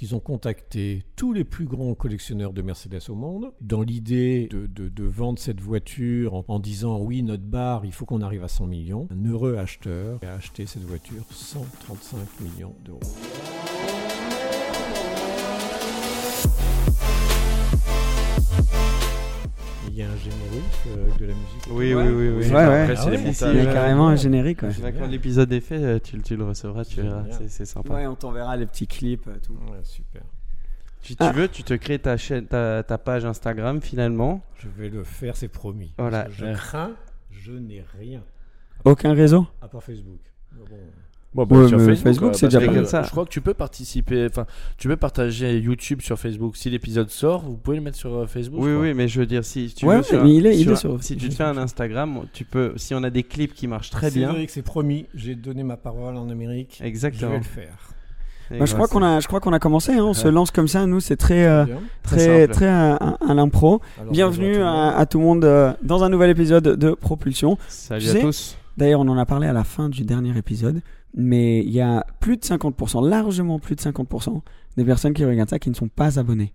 Ils ont contacté tous les plus grands collectionneurs de Mercedes au monde dans l'idée de, vendre cette voiture en, en disant oui, notre barre, il faut qu'on arrive à 100 millions. Un heureux acheteur a acheté cette voiture 135 millions d'euros. Il y a un générique euh, de la musique. Oui, oui, oui, oui. Ouais, ouais. Après, c'est Ah il y a carrément un générique. Quand l'épisode est fait, euh, tu, tu le recevras, tu verras. C'est- C'est sympa. Ouais, on t'enverra les petits clips. euh, Tout. Ouais, super. Si tu Ah. veux, tu te crées ta, chaîne, ta, ta page Instagram finalement. Je vais le faire, c'est promis. Voilà. Je crains, je n'ai rien. Aucun réseau? À part Facebook. Mais bon, Bon, bah, Ouais, sur Facebook, Facebook, euh, c'est déjà pas mal. euh, Ça. Je crois que tu peux participer, enfin, tu peux partager YouTube sur Facebook. Si l'épisode sort, vous pouvez le mettre sur euh, Facebook. Oui, je oui, mais je veux dire, si tu Ouais, veux, sur- mais il est- il sur- est sur- Si tu te fais un Instagram, tu peux. Si on a des clips qui marchent très bien. Cédric, c'est promis. J'ai donné ma parole en Amérique. Je Exactement. vais le faire. Bah, je, crois qu'on a, je crois qu'on a commencé. hein, on se lance comme ça. Nous, c'est très, euh. Très très, à, l'impro. Bienvenue à, à tout le monde euh, dans un nouvel épisode de Propulsion. Salut Tu à sais, tous. D'ailleurs, on en a parlé à la fin du dernier épisode, mais il y a plus de 50%, largement plus de 50% des personnes qui regardent ça qui ne sont pas abonnées.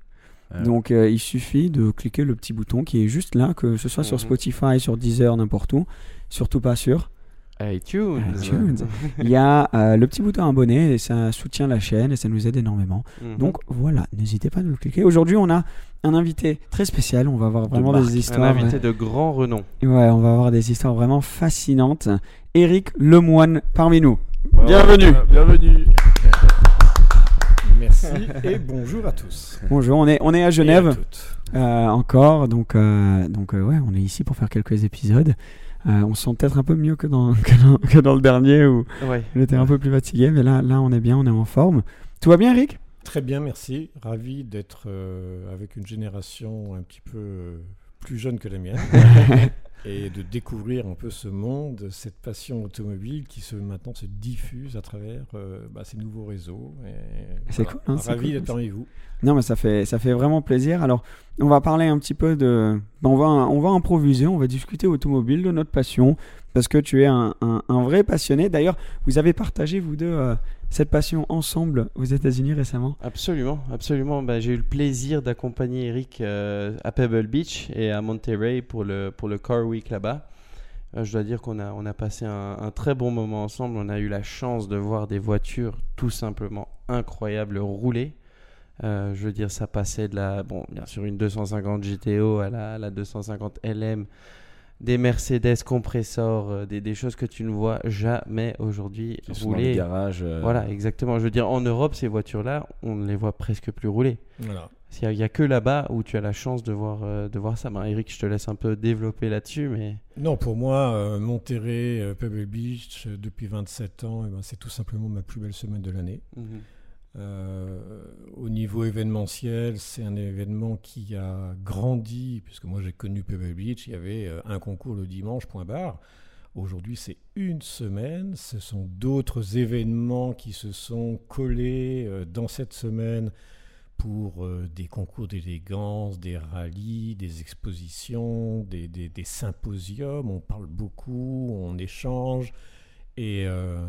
Ouais. Donc, euh, il suffit de cliquer le petit bouton qui est juste là, que ce soit sur Mhm. Spotify, sur Deezer, n'importe où, surtout pas sur iTunes. iTunes. Il y a euh, le petit bouton abonné et ça soutient la chaîne et ça nous aide énormément. Mhm. Donc voilà, n'hésitez pas à nous le cliquer. Aujourd'hui, on a un invité très spécial. On va avoir vraiment des un histoires. invité de grand renom. Ouais, on va avoir des histoires vraiment fascinantes. Eric Lemoine parmi nous. Bienvenue. Bienvenue. Merci et bonjour à tous. Bonjour, on est, on est à Et à Genève euh, encore, donc, euh, donc euh, ouais, on est ici pour faire quelques épisodes. Euh, on se sent peut-être un peu mieux que dans, que dans, que dans le dernier où Ouais. on était un peu plus fatigué, mais là, là on est bien, on est en forme. Tout va bien, Eric? Très bien, merci. Ravi d'être euh, avec une génération un petit peu plus jeune que la mienne et de découvrir un peu ce monde, cette passion automobile qui se, maintenant se diffuse à travers euh, bah, ces nouveaux réseaux. Et C'est voilà. cool, hein, c'est Ravi cool. d'être parmi vous. Non, mais ça fait, ça fait vraiment plaisir. Alors, on va parler un petit peu de. ben, on, va, on va improviser, on va discuter automobile, de notre passion, parce que tu es un, un- un vrai passionné. D'ailleurs, vous avez partagé, vous deux, euh, cette passion ensemble aux États-Unis récemment. Absolument, absolument. Bah, j'ai eu le plaisir d'accompagner Eric euh, à Pebble Beach et à Monterey pour le, pour le Car Week là-bas. Euh, je dois dire qu'on a, on a passé un, un très bon moment ensemble. On a eu la chance de voir des voitures tout simplement incroyables rouler. Euh, je veux dire, ça passait de la, bon, bien sûr, une 250 GTO à la, à la 250 LM, des Mercedes compressors, euh, des, des choses que tu ne vois jamais aujourd'hui dans rouler. garage. Voilà, exactement. Je veux dire, en Europe, ces voitures-là, on ne les voit presque plus rouler. Voilà. Il n'y a, que là-bas où tu as la chance de voir, euh, de voir ça. Ben, Eric, je te laisse un peu développer là-dessus, mais Non, pour moi, euh, Monterrey, euh, Pebble Beach, depuis 27 ans, eh ben, c'est tout simplement ma plus belle semaine de l'année. Euh, au niveau événementiel, c'est un événement qui a grandi, puisque moi j'ai connu Pebble Beach, il y avait un concours le dimanche, point barre. Aujourd'hui, c'est une semaine. Ce sont d'autres événements qui se sont collés dans cette semaine pour euh, des concours d'élégance, des rallyes, des expositions, des, symposiums. On parle beaucoup, on échange. Et euh,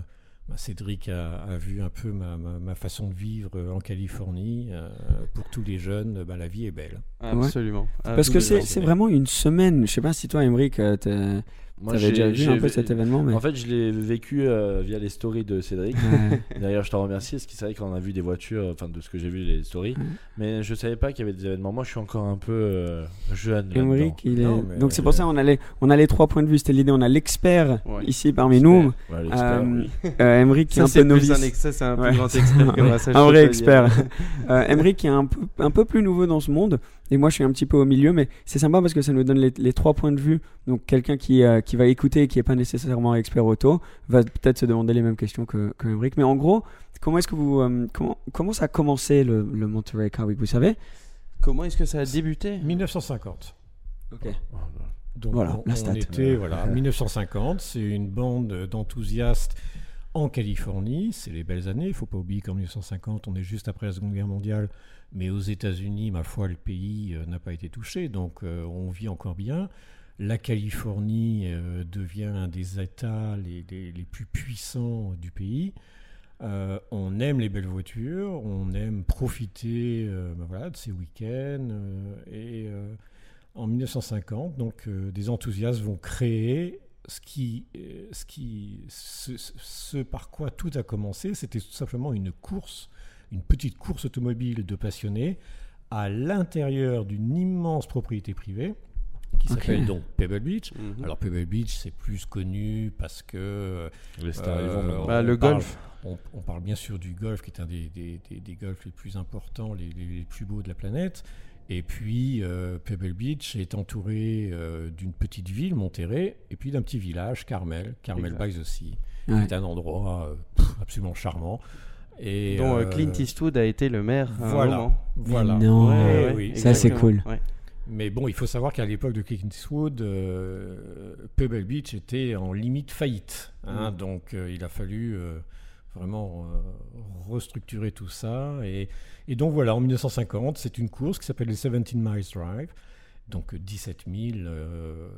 bah, Cédric a, vu un peu ma, façon de vivre euh, en Californie. Pour tous les jeunes, bah, la vie est belle. Absolument. Parce que c'est vraiment une semaine. Je sais pas si toi, Emmerich, euh, Moi, t'avais j'ai- déjà vu un peu cet événement. Mais... En fait, je l'ai vécu euh, via les stories de Cédric. Ouais. D'ailleurs, je t'en remercie parce que c'est vrai qu'on a vu des voitures, enfin de ce que j'ai vu les stories, Ouais. mais je savais pas qu'il y avait des événements. Moi, je suis encore un peu euh, jeune. Emmerich, il est... Non, Donc c'est pour ça on a les, on a les trois points de vue. C'était l'idée. On a l'expert Ouais. ici parmi nous. Ouais, l'expert, Euh, oui. euh, Emmerich qui est un peu novice. un excès, c'est un Ouais. plus grand expert que moi. ça, je un vrai expert. euh, Emmerich qui est un peu, un peu plus nouveau dans ce monde. Et moi, je suis un petit peu au milieu. Mais c'est sympa parce que ça nous donne les, les trois points de vue. Donc, quelqu'un qui, euh, qui va écouter et qui n'est pas nécessairement expert auto va peut-être se demander les mêmes questions que, que Emmerich. Mais en gros, comment est-ce que vous, euh, comment, comment ça a commencé le, le Monterey Car Week? Vous savez? Comment est-ce que ça a débuté? 1950. Ok. Donc Voilà, on, la on stat. était voilà 1950. C'est une bande d'enthousiastes en Californie. C'est les belles années. Il faut pas oublier qu'en 1950, on est juste après la Seconde Guerre mondiale. Mais aux États-Unis, ma foi, le pays euh, n'a pas été touché. Donc euh, on vit encore bien. La Californie euh, devient un des États les, plus puissants du pays. On aime les belles voitures, on aime profiter ben de ces week-ends. et en 1950, donc, des enthousiastes vont créer ce, qui, ce, qui, ce par quoi tout a commencé. C'était tout simplement une course, une petite course automobile de passionnés à l'intérieur d'une immense propriété privée qui s'appelle donc Pebble Beach. Mhm. Alors Pebble Beach, c'est plus connu parce que Les stars, ils euh, vont. Bah, on le parle- golf. On, on parle bien sûr du golf, qui est un des, des, des- des golfs les plus importants, les, les- les plus beaux de la planète. Et puis, euh, Pebble Beach est entouré euh, d'une petite ville, Monterrey, et puis d'un petit village, Carmel, Carmel by the Sea, Ouais. qui est un endroit euh, pff, absolument charmant. Et, dont euh, euh, Clint Eastwood a été le maire à un voilà. moment. Voilà. Non. Ouais, ouais, oui, Ça, c'est cool. Ouais. Mais bon, il faut savoir qu'à l'époque de Clint Eastwood, euh, Pebble Beach était en limite faillite. hein. Mm. Donc euh, il a fallu euh, vraiment euh, restructurer tout ça. Et, et donc voilà, en 1950, c'est une course qui s'appelle le 17 Miles Drive. Donc euh, 17 000, euh,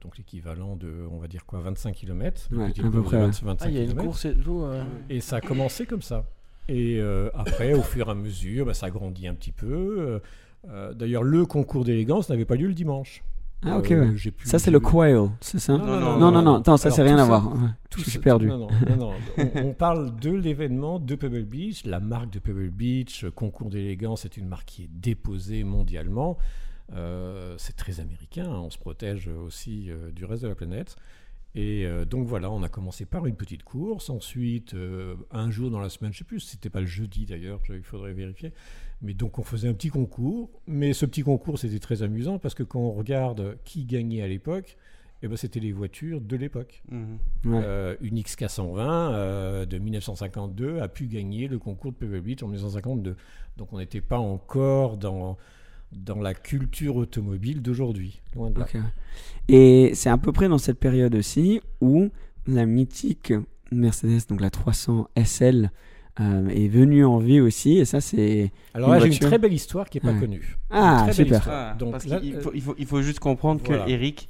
donc l'équivalent de, on va dire quoi, 25 km. Ouais, à peu près, ouais. Ah, il y a une course et tout. euh. Et ça a commencé comme ça. Et euh, après, au fur et à mesure, bah, ça a grandi un petit peu. Euh, euh, D'ailleurs, le concours d'élégance n'avait pas lieu le dimanche. Ah, ok, Euh, ouais. Ça, c'est le quail, c'est ça Non, non, non, non, non, attends, ça, c'est rien à voir. Tout Je suis perdu. Non, non, non, non. On, on parle de l'événement de Pebble Beach. La marque de Pebble Beach, concours d'élégance, est une marque qui est déposée mondialement. Euh, c'est très américain. hein. On se protège aussi euh, du reste de la planète. Et euh, donc voilà, on a commencé par une petite course. Ensuite, euh, un jour dans la semaine, je ne sais plus, c'était pas le jeudi d'ailleurs, il faudrait vérifier. Mais donc on faisait un petit concours. Mais ce petit concours, c'était très amusant parce que quand on regarde qui gagnait à l'époque, eh ben, c'était les voitures de l'époque. Mhm. Ouais. Euh, une XK120 euh, de 1952 a pu gagner le concours de Pebble Beach en 1952. Donc on n'était pas encore dans, dans la culture automobile d'aujourd'hui. Loin de là. Ok, ouais. Et c'est à peu près dans cette période aussi où la mythique Mercedes, donc la 300 SL, euh, est venue en vie aussi. Et ça, c'est. Alors Une là, j'ai une très belle histoire qui n'est pas Ouais. connue. Ah, super. Ah, Donc parce là, qu'il euh, faut, il faut, il faut juste comprendre voilà. que Eric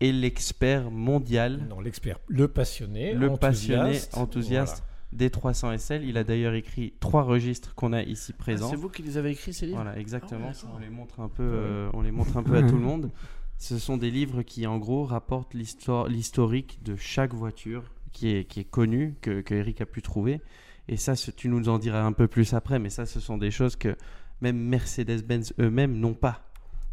est l'expert mondial, non, l'expert, le passionné, le passionné enthousiaste, enthousiaste des 300 SL. Il a d'ailleurs écrit trois registres qu'on a ici Ah, présents. c'est vous qui les avez écrits, ces livres Voilà, exactement. Ah ouais, on les montre un peu, euh, on les montre un peu à tout le monde. Ce sont des livres qui, en gros, rapportent l'histoire, l'historique de chaque voiture qui est, qui est connue, que, que Eric a pu trouver. Et ça, ce- tu nous en diras un peu plus après, mais ça, ce sont des choses que même Mercedes-Benz eux-mêmes n'ont pas.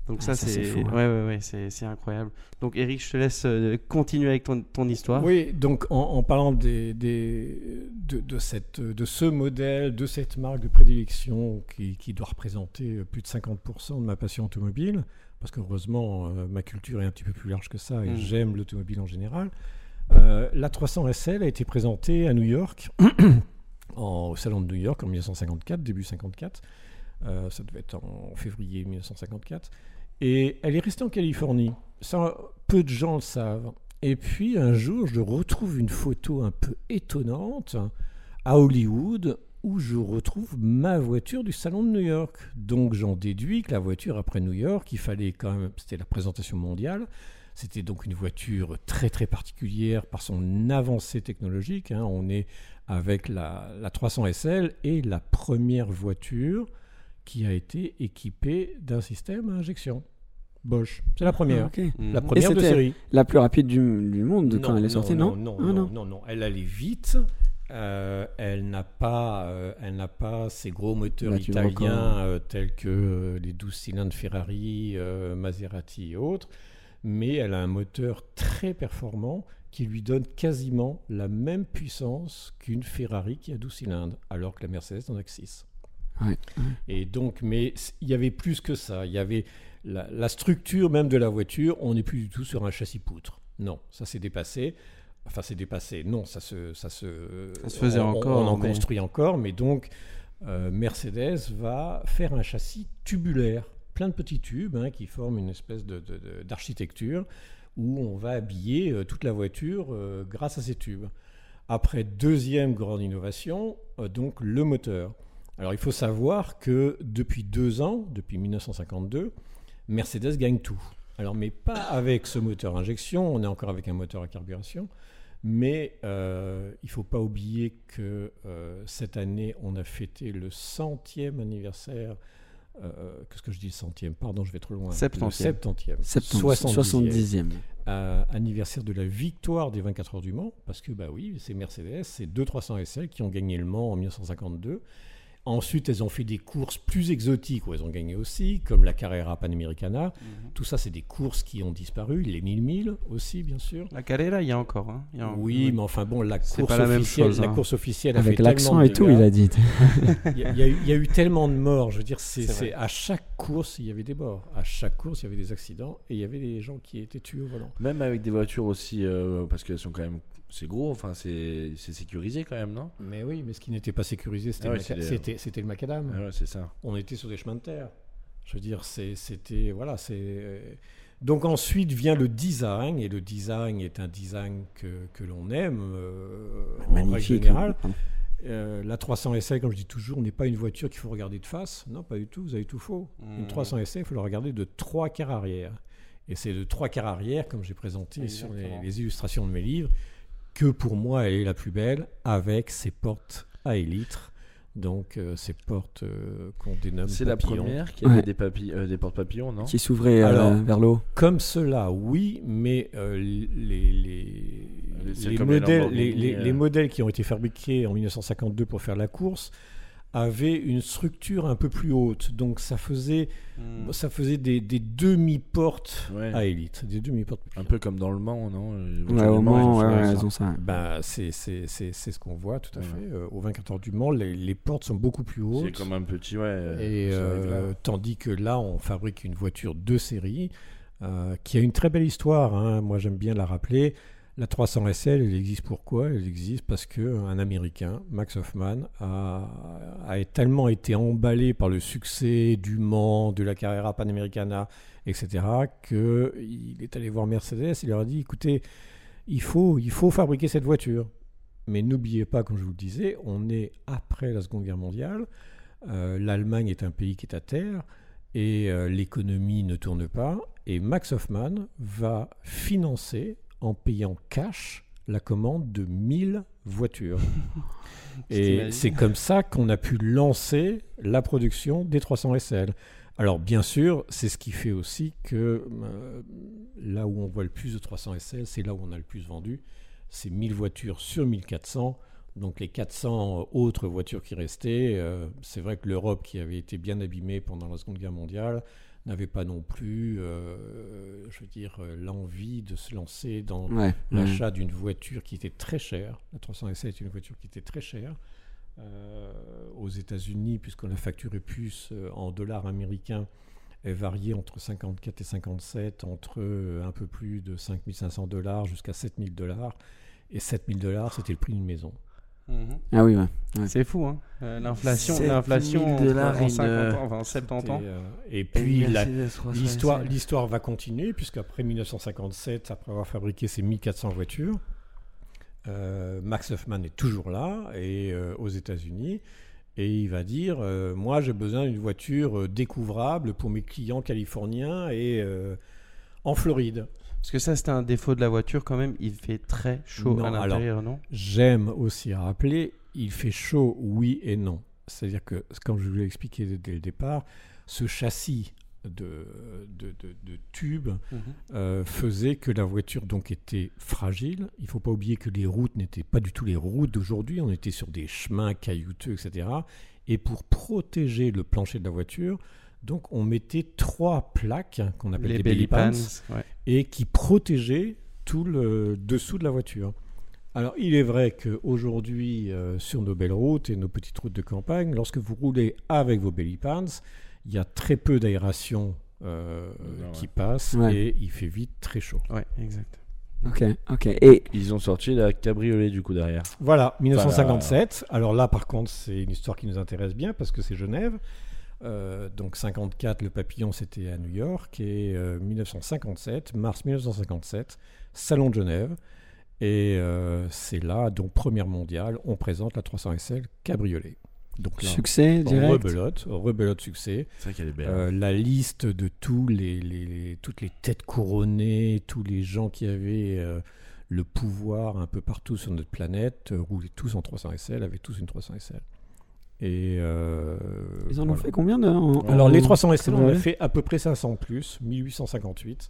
Donc Ah, ça, ça, c'est, hein. ouais, ouais, ouais, c'est, c'est incroyable. Donc Eric, je te laisse euh, continuer avec ton, ton histoire. Oui, donc en, en parlant des, des- de, de cette, de ce modèle, de cette marque de prédilection qui, qui doit représenter plus de 50% de ma passion automobile, parce qu'heureusement, euh, ma culture est un petit peu plus large que ça et Mm. j'aime l'automobile en général. Euh, la 300 SL a été présentée à New York, en- au Salon de New York en 1954, début 54. Euh, ça devait être en février 1954. Et elle est restée en Californie. Ça, peu de gens le savent. Et puis un jour, je retrouve une photo un peu étonnante à Hollywood où je retrouve ma voiture du salon de New York. Donc j'en déduis que la voiture après New York, il fallait quand même, c'était la présentation mondiale. C'était donc une voiture très très particulière par son avancée technologique. hein. On est avec la, la 300 SL et la première voiture qui a été équipée d'un système à injection. Bosch. C'est la première. Ah. Mhm. La première de série. La plus rapide du, du monde quand elle est sortie, non, non, Ah, non, non, non. Elle allait vite. Euh, elle n'a pas, euh, elle n'a pas ces gros moteurs italiens euh, tels que les 12 cylindres Ferrari, Maserati et autres, mais elle a un moteur très performant qui lui donne quasiment la même puissance qu'une Ferrari qui a 12 cylindres, alors que la Mercedes en a que 6. Ouais. Et donc, mais il y avait plus que ça. Il y avait la, la structure même de la voiture. On n'est plus du tout sur un châssis poutre. Non, ça s'est dépassé. Enfin, c'est dépassé. Non, ça se, ça se, Ça se faisait on- encore, On en mais- construit encore, mais donc euh, Mercedes va faire un châssis tubulaire, plein de petits tubes hein, qui forment une espèce de- de- de- d'architecture où on va habiller euh, toute la voiture euh, grâce à ces tubes. Après, deuxième grande innovation, donc le moteur. Alors il faut savoir que depuis deux ans, depuis 1952, Mercedes gagne tout. Alors mais pas avec ce moteur injection, on est encore avec un moteur à carburation, mais euh, il ne faut pas oublier que euh, cette année, on a fêté le centième anniversaire. euh, Qu'est-ce que je dis centième? Pardon, je vais trop loin. Septantième. 70, 70e 70e. euh, anniversaire de la victoire des 24 heures du Mans, parce que bah oui, c'est Mercedes, c'est 2 300 SL qui ont gagné le Mans en 1952. Ensuite, elles ont fait des courses plus exotiques où elles ont gagné aussi, comme la Carrera Panamericana. Mhm. Tout ça, c'est des courses qui ont disparu. Les 1000 milles aussi, bien sûr. La Carrera, il y a encore. hein. Il y a- Oui, mais enfin bon, la C'est course pas la même officielle, la hein. course officielle a Avec l'accent et tout, il a dit. Il y, a- il y a eu- il y a eu tellement de morts. Je veux dire, c'est, à chaque course, il y avait des morts. À chaque course, il y avait des accidents et il y avait des gens qui étaient tués au volant. Même avec des voitures aussi, euh, parce qu'elles sont quand même. C'est gros, enfin, c'est c'est sécurisé quand même, non? Mais oui, mais ce qui n'était pas sécurisé, c'était, Ah ouais, le, macadam. Ah ouais, c'est ça. On était sur des chemins de terre. Je veux dire, c'est- c'était. Voilà, c'est. euh, Donc ensuite vient le design, et le design est un design que, que l'on aime euh, en règle générale. Euh, la 300 SL, comme je dis toujours, n'est pas une voiture qu'il faut regarder de face. Non, pas du tout, vous avez tout faux. Une Mhm. 300 SL, il faut la regarder de trois quarts arrière. Et c'est de trois quarts arrière, comme j'ai présenté sur les illustrations de mes livres, que pour moi, elle est la plus belle, avec ses portes à élytres. Donc, euh, ces portes euh, qu'on dénomme C'est la papillons. première qui avait Ouais. des, papilles, euh, des portes-papillons, non? Qui s'ouvrait euh, Alors, vers le haut. Comme cela, oui, mais euh, les, les, C'est les comme les modèles, Lamborghini, les, les- euh. les modèles qui ont été fabriqués en 1952 pour faire la course avaient une structure un peu plus haute. Donc ça faisait, Hmm. ça faisait des, des demi-portes Ouais. à élite. Des demi-portes. Un peu comme dans le Mans, non? Voitures Ouais, au Mans, ils ont ouais, ça. ouais, elles ont ça. Ben, c'est c'est- c'est- c'est ce qu'on voit tout à Ouais. fait. Euh, au 24 heures du Mans, les, les portes sont beaucoup plus hautes. C'est comme un petit, ouais. Et euh, tandis que là, on fabrique une voiture de série euh, qui a une très belle histoire. hein. Moi, j'aime bien la rappeler. La 300 SL, elle existe pourquoi? Elle existe parce que un Américain, Max Hoffman, a, tellement été emballé par le succès du Mans, de la Carrera Panamericana, etc., qu'il est allé voir Mercedes. Il leur a dit "Écoutez, il faut, il faut fabriquer cette voiture." Mais n'oubliez pas, comme je vous le disais, on est après la Seconde Guerre mondiale. Euh, L'Allemagne est un pays qui est à terre et euh, l'économie ne tourne pas. Et Max Hoffman va financer en payant cash la commande de 1000 voitures. et c'est comme ça qu'on a pu lancer la production des 300 SL. Alors bien sûr, c'est ce qui fait aussi que euh, là où on voit le plus de 300 SL, c'est là où on a le plus vendu. C'est 1000 voitures sur 1400. Donc les 400 autres voitures qui restaient, euh, c'est vrai que l'Europe qui avait été bien abîmée pendant la Seconde Guerre mondiale n'avait pas non plus, euh, je veux dire, l'envie de se lancer dans Ouais. ouais. l'achat d'une voiture qui était très chère. La 300 SL est une voiture qui était très chère. Euh, aux États-Unis, puisqu'on la facture plus euh, en dollars américains, elle variait entre 54 et 57, entre un peu plus de 5500 dollars jusqu'à 7000 dollars. Et 7000 dollars, c'était le prix d'une maison. Mhm. Ah oui, ouais. C'est fou, hein. Euh, l'inflation, 7000 l'inflation en, dollars, en une, 50 ans, enfin 70 ans. Et, euh, et puis la- Mercedes 300 l'histoire, va continuer, puisqu'après 1957, après avoir fabriqué ses 1400 voitures, euh, Max Hoffman est toujours là, et euh, aux États-Unis, et il va dire euh, Moi, j'ai besoin d'une voiture découvrable pour mes clients californiens et euh, en Floride. Parce que ça, c'était un défaut de la voiture quand même. Il fait très chaud Non, à l'intérieur, non? J'aime aussi rappeler il fait chaud, oui et non. C'est-à-dire que, comme je vous l'ai expliqué dès- le départ, ce châssis de, de, de- de tubes Mhm. euh, faisait que la voiture donc était fragile. Il ne faut pas oublier que les routes n'étaient pas du tout les routes d'aujourd'hui. On était sur des chemins caillouteux, etc. Et pour protéger le plancher de la voiture, donc on mettait trois plaques qu'on appelle Les des belly pans. pans ouais. et qui protégeait tout le dessous de la voiture. Alors, il est vrai qu'aujourd'hui, euh, sur nos belles routes et nos petites routes de campagne, lorsque vous roulez avec vos belly pants, il y a très peu d'aération euh, qui passe Ouais. et il fait vite très chaud. Ouais, exact. Ok, ok. Et Ils ont sorti la cabriolet du coup derrière. Voilà, 1957. Alors là, par contre, c'est une histoire qui nous intéresse bien parce que c'est Genève. Euh, donc 54, le papillon, c'était à New York. Et euh, 1957, mars 1957, Salon de Genève. Et euh, c'est là, donc première mondiale, on présente la 300 SL cabriolet. Donc là, succès direct. rebelote, rebelote succès. C'est vrai qu'elle est belle. Euh, la liste de tous les, les- toutes les têtes couronnées, tous les gens qui avaient euh, le pouvoir un peu partout sur notre planète, euh, roulaient tous en 300 SL, avaient tous une 300 SL. Et euh, Ils en ont fait combien de en- Alors en- les 300 SL, on a? fait à peu près 500 plus, 1858.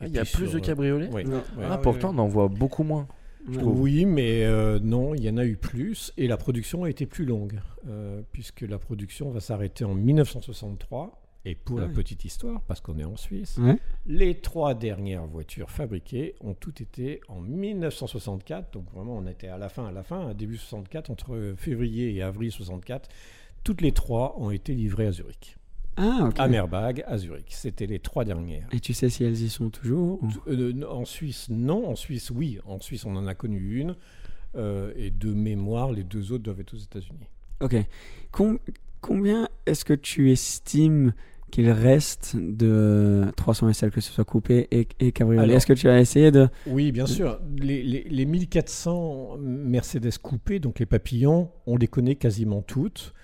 Ah, il y a plus sur, de euh, cabriolets oui. Non. Ouais. Ah, pourtant, on en voit beaucoup moins. Oui, mais euh, non, il y en a eu plus et la production a été plus longue, euh, puisque la production va s'arrêter en 1963. Et pour la petite histoire, parce qu'on est en Suisse, Ouais. les trois dernières voitures fabriquées ont toutes été en 1964. Donc vraiment, on était à la fin, à la fin, à début 64, entre février et avril 64. Toutes les trois ont été livrées à Zurich. Ah, ok. À Merbag, à Zurich. C'était les trois dernières. Et tu sais si elles y sont toujours ou- Euh, n- en Suisse, non. En Suisse, oui. En Suisse, on en a connu une. Euh, et de mémoire, les deux autres doivent être aux États-Unis. Ok. Com- combien est-ce que tu estimes qu'il reste de 300 SL, que ce soit coupé et, et cabriolet Est-ce que tu as essayé de... Oui, bien sûr. Les, les- les 1400 Mercedes coupés, donc les papillons, on les connaît quasiment toutes.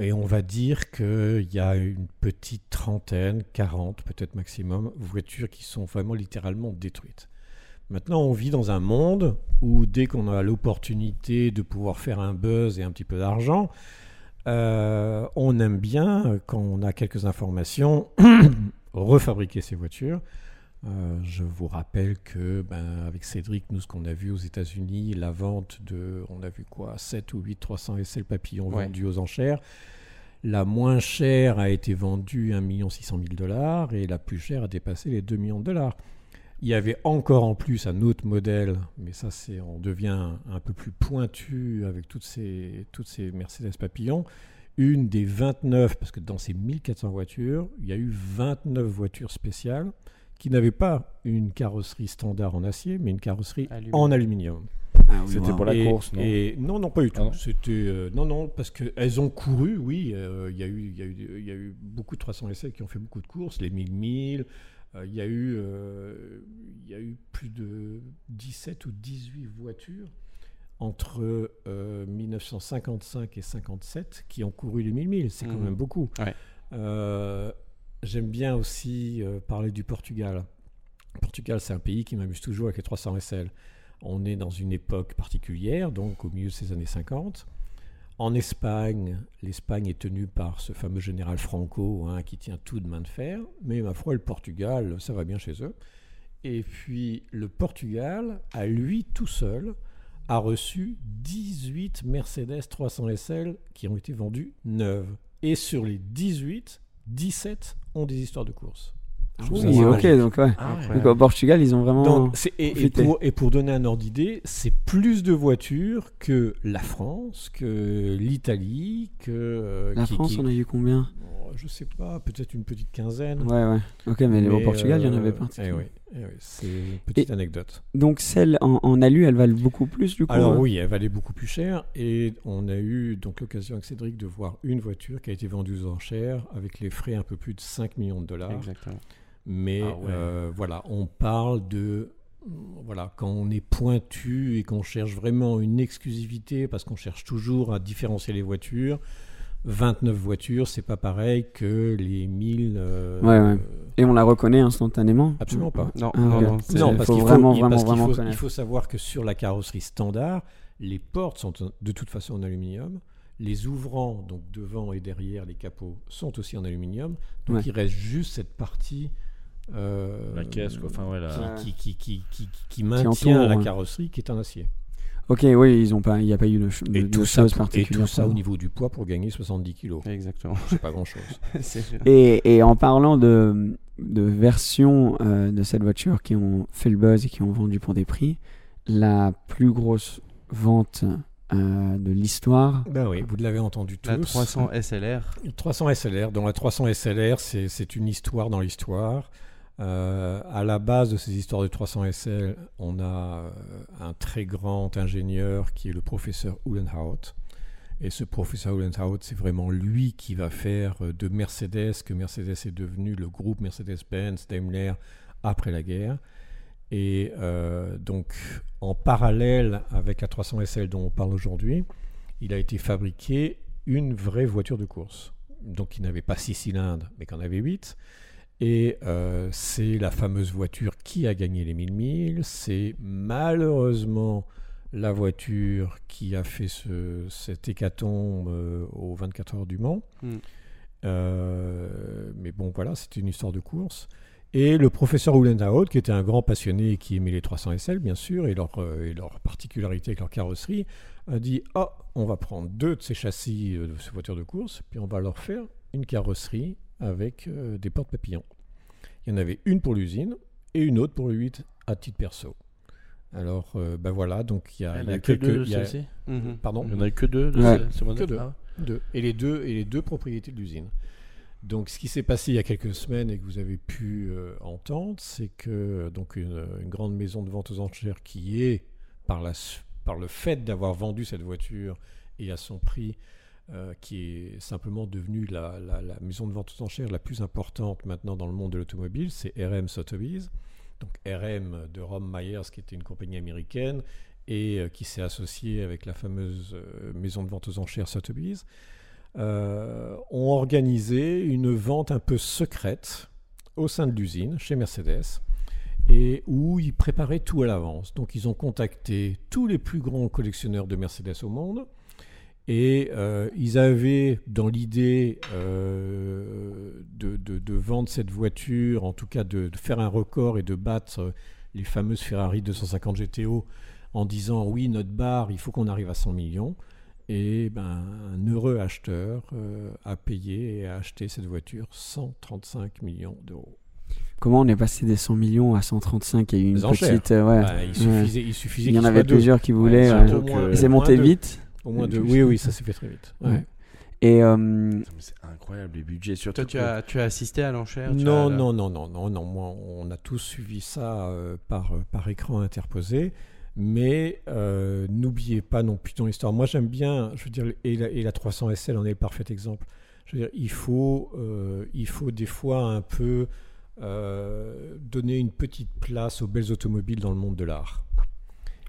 Et on va dire qu'il y a une petite trentaine, 40 peut-être maximum, voitures qui sont vraiment littéralement détruites. Maintenant, on vit dans un monde où dès qu'on a l'opportunité de pouvoir faire un buzz et un petit peu d'argent, euh, on aime bien, quand on a quelques informations, refabriquer ces voitures. Euh, je vous rappelle que, ben, avec Cédric, nous, ce qu'on a vu aux États-Unis, la vente de, on a vu quoi, 7 ou 8 300 SL papillons Ouais. vendus aux enchères. La moins chère a été vendue 1 600 000 dollars et la plus chère a dépassé les 2 millions de dollars. Il y avait encore en plus un autre modèle, mais ça, c'est, on devient un peu plus pointu avec toutes ces, toutes ces Mercedes papillons. Une des 29, parce que dans ces 1400 voitures, il y a eu 29 voitures spéciales qui n'avaient pas une carrosserie standard en acier, mais une carrosserie Aluminium. en aluminium. Ah oui, C'était wow. pour la et, course, non et- non, non, pas du tout. Ah C'était euh, non, non, parce qu'elles ont couru, oui. euh, Il y, a eu- il y, a eu- il y a eu beaucoup de 300 essais qui ont fait beaucoup de courses, les 1000 1000. Euh, Il y, a eu, euh, il y a eu plus de 17 ou 18 voitures entre euh, 1955 et 57 qui ont couru les 1000 1000. C'est quand Mhm. même beaucoup. Ouais. Euh, J'aime bien aussi euh, parler du Portugal. Le Portugal, c'est un pays qui m'amuse toujours avec les 300 SL. On est dans une époque particulière, donc au milieu de ces années 50. En Espagne, l'Espagne est tenue par ce fameux général Franco hein, qui tient tout de main de fer. Mais ma foi, le Portugal, ça va bien chez eux. Et puis le Portugal, à lui tout seul, a reçu 18 Mercedes 300 SL qui ont été vendues neuves. Et sur les 18, 17 ont des histoires de course. Oui, magique. ok, donc ouais. Ah ouais. Donc, au Portugal, ils ont vraiment. Donc, et, pour, et pour donner un ordre d'idée, c'est plus de voitures que la France, que l'Italie, que. euh, La qui- France, qui- on a eu combien? Oh, Je sais pas, peut-être une petite quinzaine. Ouais, ouais. Ok, mais, au Portugal, il y en euh, avait eh oui, eh oui, c'est une petite anecdote. Donc, celles en, en alu, elles valent beaucoup plus du coup Alors hein? oui, elle valait beaucoup plus cher et on a eu donc l'occasion avec Cédric de voir une voiture qui a été vendue aux enchères avec les frais un peu plus de 5 millions de dollars. Exactement. Mais Ah ouais. euh, voilà, on parle de voilà quand on est pointu et qu'on cherche vraiment une exclusivité parce qu'on cherche toujours à différencier les voitures. 29 voitures, c'est pas pareil que les 1000. euh, Ouais, ouais. Et on la reconnaît instantanément? Absolument pas. Non, Ah, non, parce qu'il faut, vraiment, vraiment, parce vraiment faut- il faut savoir que sur la carrosserie standard, les portes sont de toute façon en aluminium. Les ouvrants, donc devant et derrière les capots, sont aussi en aluminium. Donc Ouais. il reste juste cette partie. euh, La caisse, quoi. Enfin, ouais, la- qui, qui, qui, qui, qui- qui maintient entoure, la ouais. carrosserie qui est en acier. Ok, oui, ils ont pas, il n'y a pas eu de, de, Et de tout, ça, et particulières. tout ça au niveau du poids pour gagner 70 kilos. Exactement. C'est pas grand chose. Et, et en parlant de, de versions euh, de cette voiture qui ont fait le buzz et qui ont vendu pour des prix, la plus grosse vente euh, de l'histoire, ben oui, vous l'avez entendu tous. La 300 SLR. 300 SLR. Dans la 300 SLR, c'est c'est une histoire dans l'histoire. Euh, à la base de ces histoires de 300 SL, on a euh, un très grand ingénieur qui est le professeur Uhlenhaut. Et ce professeur Uhlenhaut, c'est vraiment lui qui va faire euh, de Mercedes, que Mercedes est devenu le groupe Mercedes-Benz, Daimler, après la guerre. Et euh, donc, en parallèle avec la 300 SL dont on parle aujourd'hui, il a été fabriqué une vraie voiture de course. Donc, qui n'avait pas six cylindres, mais qui en avait 8. Et euh, c'est la fameuse voiture qui a gagné les 1000 milles. C'est malheureusement la voiture qui a fait ce, cet hécatombe euh, aux 24 heures du Mans. Mm. Euh, mais bon, voilà, c'était une histoire de course. Et le professeur Uhlenhaut, qui était un grand passionné et qui aimait les 300 SL, bien sûr, et leur, euh, et leur particularité avec leur carrosserie, a dit Ah, on va prendre deux de ces châssis de ces voitures de course, puis on va leur faire une carrosserie avec euh, des portes papillons. Il y en avait une pour l'usine et une autre pour le 8 à titre perso. Alors, euh, ben voilà, donc il y a, Il y a a que deux il y a- Mhm. Pardon? Il n'y en a que deux de Ouais. ce, ce modèle Que deux. Ah. Deux. Et les deux et les deux propriétés de l'usine. Donc, ce qui s'est passé il y a quelques semaines et que vous avez pu euh, entendre, c'est que donc une, une grande maison de vente aux enchères qui est par, la, par le fait d'avoir vendu cette voiture et à son prix, euh, qui est simplement devenue la, maison de vente aux enchères la plus importante maintenant dans le monde de l'automobile, c'est RM Sotheby's. Donc RM de Rom Myers, qui était une compagnie américaine et euh, qui s'est associée avec la fameuse euh, maison de vente aux enchères Sotheby's, ont organisé une vente un peu secrète au sein de l'usine, chez Mercedes, et où ils préparaient tout à l'avance. Donc ils ont contacté tous les plus grands collectionneurs de Mercedes au monde, et euh, ils avaient dans l'idée euh, de, de- de vendre cette voiture, en tout cas de, de faire un record et de battre les fameuses Ferrari 250 GTO en disant oui, notre barre, il faut qu'on arrive à 100 millions. Et ben, un heureux acheteur euh, a payé et a acheté cette voiture 135 millions d'euros. Comment on est passé des 100 millions à 135 Il y a eu une petite. euh, ouais. Ben, il Ouais. suffisait, il suffisait Il y en avait deux. plusieurs qui Ouais, voulaient. ouais. c'est monté vite. Au moins deux. Oui, oui, ça s'est fait très vite. Ouais. Ouais. Et euh, C'est incroyable les budgets. Surtout Toi, tu que- as, tu as assisté à l'enchère Non, la- non, non, non, non, non. Moi, on a tous suivi ça euh, par, euh, par écran interposé. Mais euh, n'oubliez pas non plus ton histoire. Moi, j'aime bien, je veux dire, et la, et la 300 SL en est le parfait exemple. Je veux dire, il faut, euh, il faut des fois un peu euh, donner une petite place aux belles automobiles dans le monde de l'art.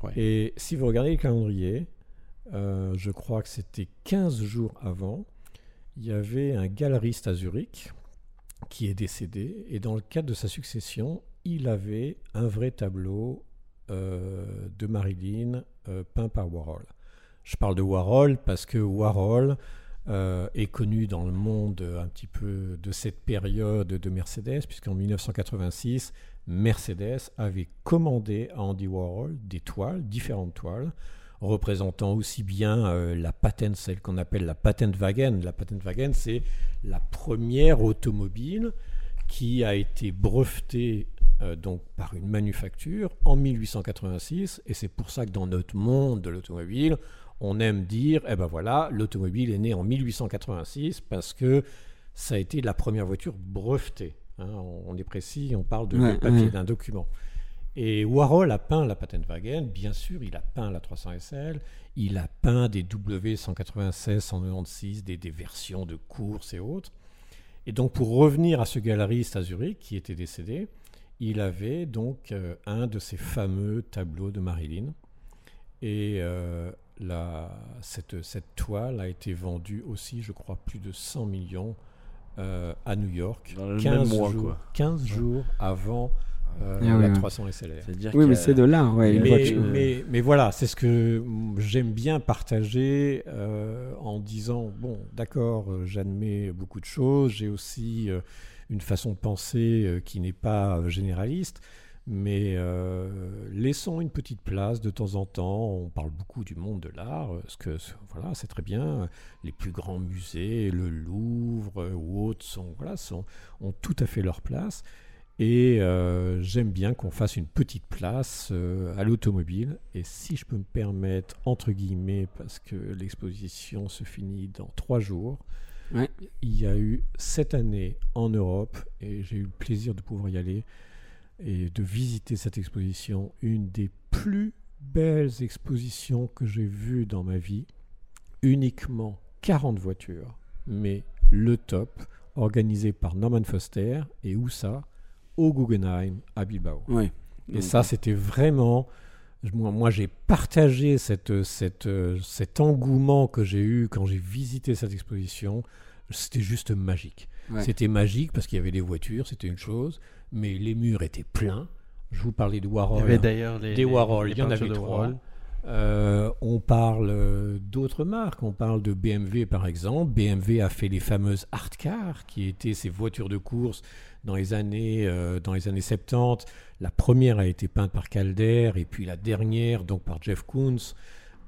Ouais. Et si vous regardez le calendrier, euh, je crois que c'était 15 jours avant, il y avait un galeriste à Zurich qui est décédé. Et dans le cadre de sa succession, il avait un vrai tableau euh, de Marilyn euh, peint par Warhol. Je parle de Warhol parce que Warhol est connu dans le monde un petit peu de cette période de Mercedes, puisqu'en 1986, Mercedes avait commandé à Andy Warhol des toiles, différentes toiles, représentant aussi bien euh, la patente, celle qu'on appelle la Patentwagen. La Patentwagen, c'est la première automobile qui a été brevetée euh, donc par une manufacture en 1886, et c'est pour ça que dans notre monde de l'automobile, on aime dire, eh ben voilà, l'automobile est née en 1886 parce que ça a été la première voiture brevetée. hein. on, est précis, on parle de Ouais, papier ouais. d'un document. Et Warhol a peint la Patentwagen, bien sûr, il a peint la 300 SL, il a peint des W196, 196, des, des versions de course et autres. Et donc, pour revenir à ce galeriste à Zurich qui était décédé, il avait donc euh, un de ces fameux tableaux de Marilyn. Et euh, la- cette, cette toile a été vendue aussi, je crois, plus de 100 millions euh, à New York. Dans le même mois, jours, quoi. 15 jours avant euh, Ah oui, la ouais. 300 SLR. Oui, mais a- c'est de l'art, ouais. Mais, voiture. mais, mais voilà, c'est ce que j'aime bien partager euh, en disant, bon, d'accord, euh, j'admets beaucoup de choses, j'ai aussi euh, une façon de penser euh, qui n'est pas généraliste, mais euh, laissons une petite place de temps en temps, on parle beaucoup du monde de l'art, ce que voilà, c'est très bien, les plus grands musées, le Louvre ou autres sont, voilà, sont, ont tout à fait leur place. Et euh, j'aime bien qu'on fasse une petite place euh, à l'automobile. Et si je peux me permettre, entre guillemets, parce que l'exposition se finit dans trois jours, Ouais. Il y a eu cette année en Europe, et j'ai eu le plaisir de pouvoir y aller et de visiter cette exposition, une des plus belles expositions que j'ai vues dans ma vie. Uniquement 40 voitures, mais le top, organisé par Norman Foster. Et où ça? Au Guggenheim, à Bilbao. Ouais. Et ça, c'était vraiment. Moi, moi j'ai partagé cette, cette, cet engouement que j'ai eu quand j'ai visité cette exposition. C'était juste magique. Ouais. C'était magique parce qu'il y avait des voitures, c'était une chose, mais les murs étaient pleins. Je vous parlais de Il y Warhol. avait d'ailleurs des les- Warhol, les il y en avait de trois. Warhol. Euh, on parle euh, d'autres marques, on parle de BMW par exemple. BMW a fait les fameuses Art Cars, qui étaient ces voitures de course dans les années, euh, dans les années 70. La première a été peinte par Calder, et puis la dernière donc par Jeff Koons.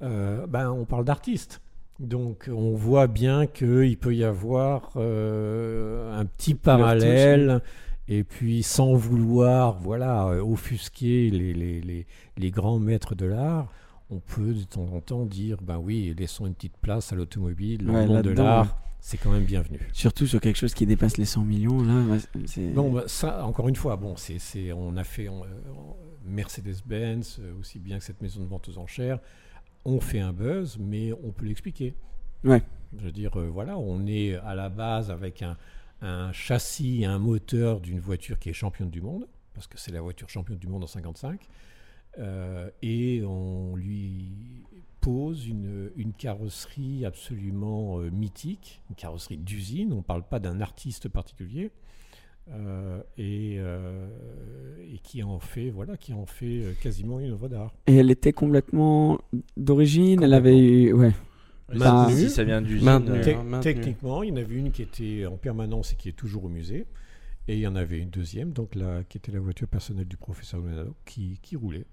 Euh, ben, on parle d'artistes. Donc on voit bien qu'il peut y avoir euh, un petit parallèle. Et puis, sans vouloir voilà, offusquer les, les, les, les grands maîtres de l'art, on peut de temps en temps dire ben oui, laissons une petite place à l'automobile, le Ouais, monde de l'art. C'est quand même bienvenu. Surtout sur quelque chose qui dépasse les 100 millions, là, c'est... Bon, bah, ça, encore une fois, bon, c'est, c'est, on a fait Mercedes-Benz, euh, aussi bien que cette maison de vente aux enchères, on fait un buzz, mais on peut l'expliquer. Ouais. Je veux dire, euh, voilà, on est à la base avec un, un châssis un moteur d'une voiture qui est championne du monde, parce que c'est la voiture championne du monde en 55, euh, et on lui pose une, une carrosserie absolument euh, mythique, une carrosserie d'usine, on ne parle pas d'un artiste particulier, euh, et, euh, et qui en fait, voilà, qui en fait quasiment une œuvre d'art. Et elle était complètement d'origine, elle avait eu... Ouais. Maintenue. Si ça vient d'usine. Techniquement, il y en avait une qui était en permanence et qui est toujours au musée. Et il y en avait une deuxième, donc la, qui était la voiture personnelle du professeur Leonardo, qui, qui roulait.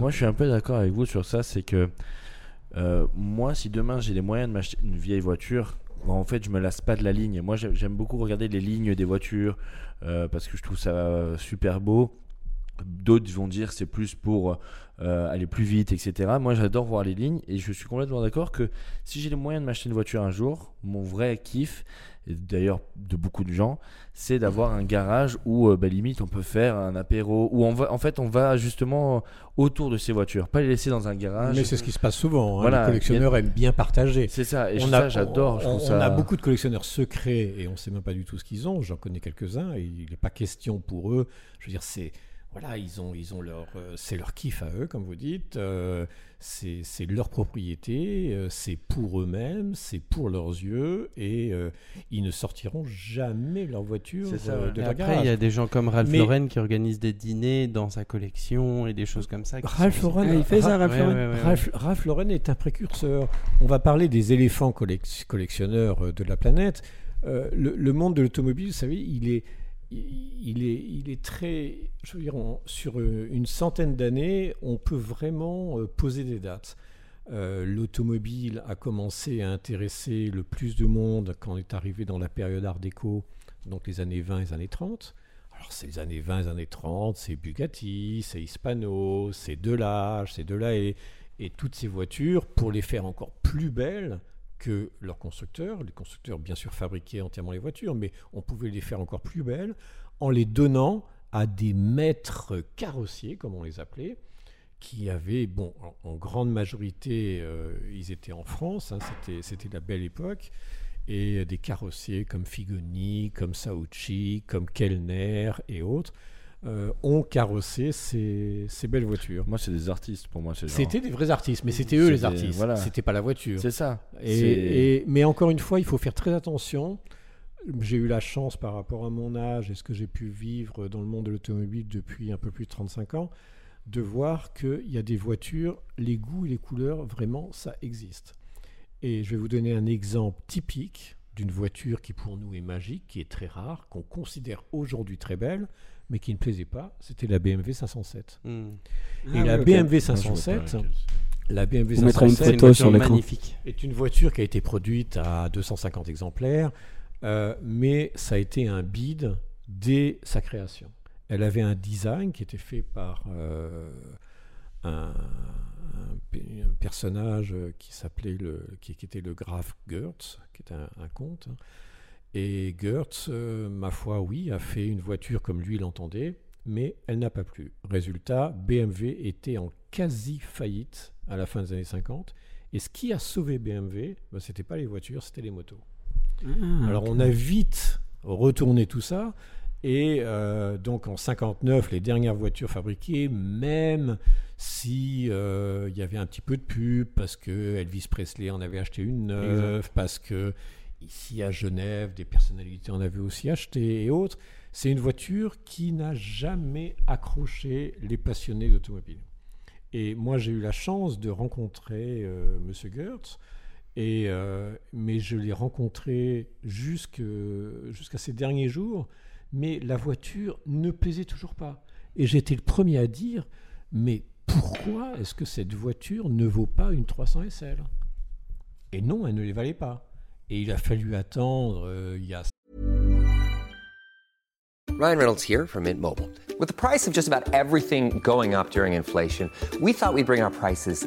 Moi, je suis un peu d'accord avec vous sur ça. C'est que euh, moi, si demain j'ai les moyens de m'acheter une vieille voiture, bah, en fait, je me lasse pas de la ligne. Moi, j'ai- j'aime beaucoup regarder les lignes des voitures euh, parce que je trouve ça super beau. D'autres vont dire c'est plus pour euh, aller plus vite, etc. Moi, j'adore voir les lignes et je suis complètement d'accord que si j'ai les moyens de m'acheter une voiture un jour, mon vrai kiff, d'ailleurs de beaucoup de gens, c'est d'avoir un garage où euh, bah, limite on peut faire un apéro, où on va, en fait, on va justement autour de ces voitures, pas les laisser dans un garage. Mais c'est ce qui se passe souvent. hein. Voilà, les collectionneurs aiment bien partager. C'est ça, et On ça a- j'adore. je On, ça... a beaucoup de collectionneurs secrets et on ne sait même pas du tout ce qu'ils ont. J'en connais quelques-uns et il n'est pas question pour eux. Je veux dire, c'est voilà, ils ont, ils ont leur, euh, c'est leur kiff à eux, comme vous dites. euh, c'est c'est leur propriété, euh, c'est pour eux-mêmes, c'est pour leurs yeux et euh, ils ne sortiront jamais leur voiture C'est ça, euh, ouais. de Et leur après, il y a des gens comme Ralph Mais- Lauren qui organisent des dîners dans sa collection et des choses comme ça. Ralph sont- Lauren, Ah, il fait ça, Ra- Ralph Ouais, Lauren ouais, ouais, ouais. Ralph, Ralph Lauren est un précurseur. On va parler des éléphants collec- collectionneurs de la planète. Euh, le, le monde de l'automobile, vous savez, il est, il est, il est très. Je veux dire, sur euh, une centaine d'années, on peut vraiment euh, poser des dates. Euh, L'automobile a commencé à intéresser le plus de monde quand on est arrivé dans la période Art déco, donc les années 20 et les années 30. Alors, c'est les années 20 et les années 30, c'est Bugatti, c'est Hispano, c'est Delage, c'est Delahaye. Et toutes ces voitures, pour les faire encore plus belles que leurs constructeurs, les constructeurs bien sûr fabriquaient entièrement les voitures, mais on pouvait les faire encore plus belles en les donnant à des maîtres carrossiers, comme on les appelait, qui avaient, bon, en, grande majorité, euh, ils étaient en France, hein, c'était, c'était la belle époque, et des carrossiers comme Figoni, comme Saucci, comme Kellner et autres, euh, ont carrossé ces, ces belles voitures. Moi, c'est des artistes pour moi. C'était des vrais artistes, mais c'était eux les artistes, voilà. c'était pas la voiture. C'est ça. Et- mais encore une fois, il faut faire très attention. J'ai eu la chance par rapport à mon âge et ce que j'ai pu vivre dans le monde de l'automobile depuis un peu plus de 35 ans, de voir qu'il y a des voitures, les goûts et les couleurs, vraiment, ça existe. Et je vais vous donner un exemple typique d'une voiture qui pour nous est magique, qui est très rare, qu'on considère aujourd'hui très belle, mais qui ne plaisait pas. C'était la BMW 507. Hmm. et Ah la. BMW Moi, je vois pas 507, laquelle la BMW On mettra une 507, C'est une photo sur voiture l'écran. magnifique. est une voiture qui a été produite à 250 exemplaires, euh, mais ça a été un bid dès sa création. Elle avait un design qui était fait par euh, un, un pe- un personnage qui s'appelait le, qui, qui était le Graf Goertz, qui est un, un comte. hein. Et Goertz, euh, ma foi, oui, a fait une voiture comme lui l'entendait, mais elle n'a pas plu. Résultat, BMW était en quasi faillite à la fin des années 50. Et ce qui a sauvé BMW, ben, c'était pas les voitures, c'était les motos. Ah, Alors on a vite retourné tout ça. Et euh, donc en 59, les dernières voitures fabriquées, même si euh, il y avait un petit peu de pub, parce que Elvis Presley en avait acheté une neuve, parce que ici à Genève, des personnalités en avaient aussi acheté et autres, c'est une voiture qui n'a jamais accroché les passionnés d'automobile. Et moi j'ai eu la chance de rencontrer euh, Monsieur Goertz, et, euh, mais je l'ai rencontré jusqu'à ces derniers jours, mais la voiture ne plaisait toujours pas. Et j'étais le premier à dire, mais pourquoi est-ce que cette voiture ne vaut pas une 300 SL Et non, elle ne les valait pas. Et il a fallu attendre, euh, il y a Ryan Reynolds here from Mint Mobile. With the price of just about everything going up during inflation, we thought we'd bring our prices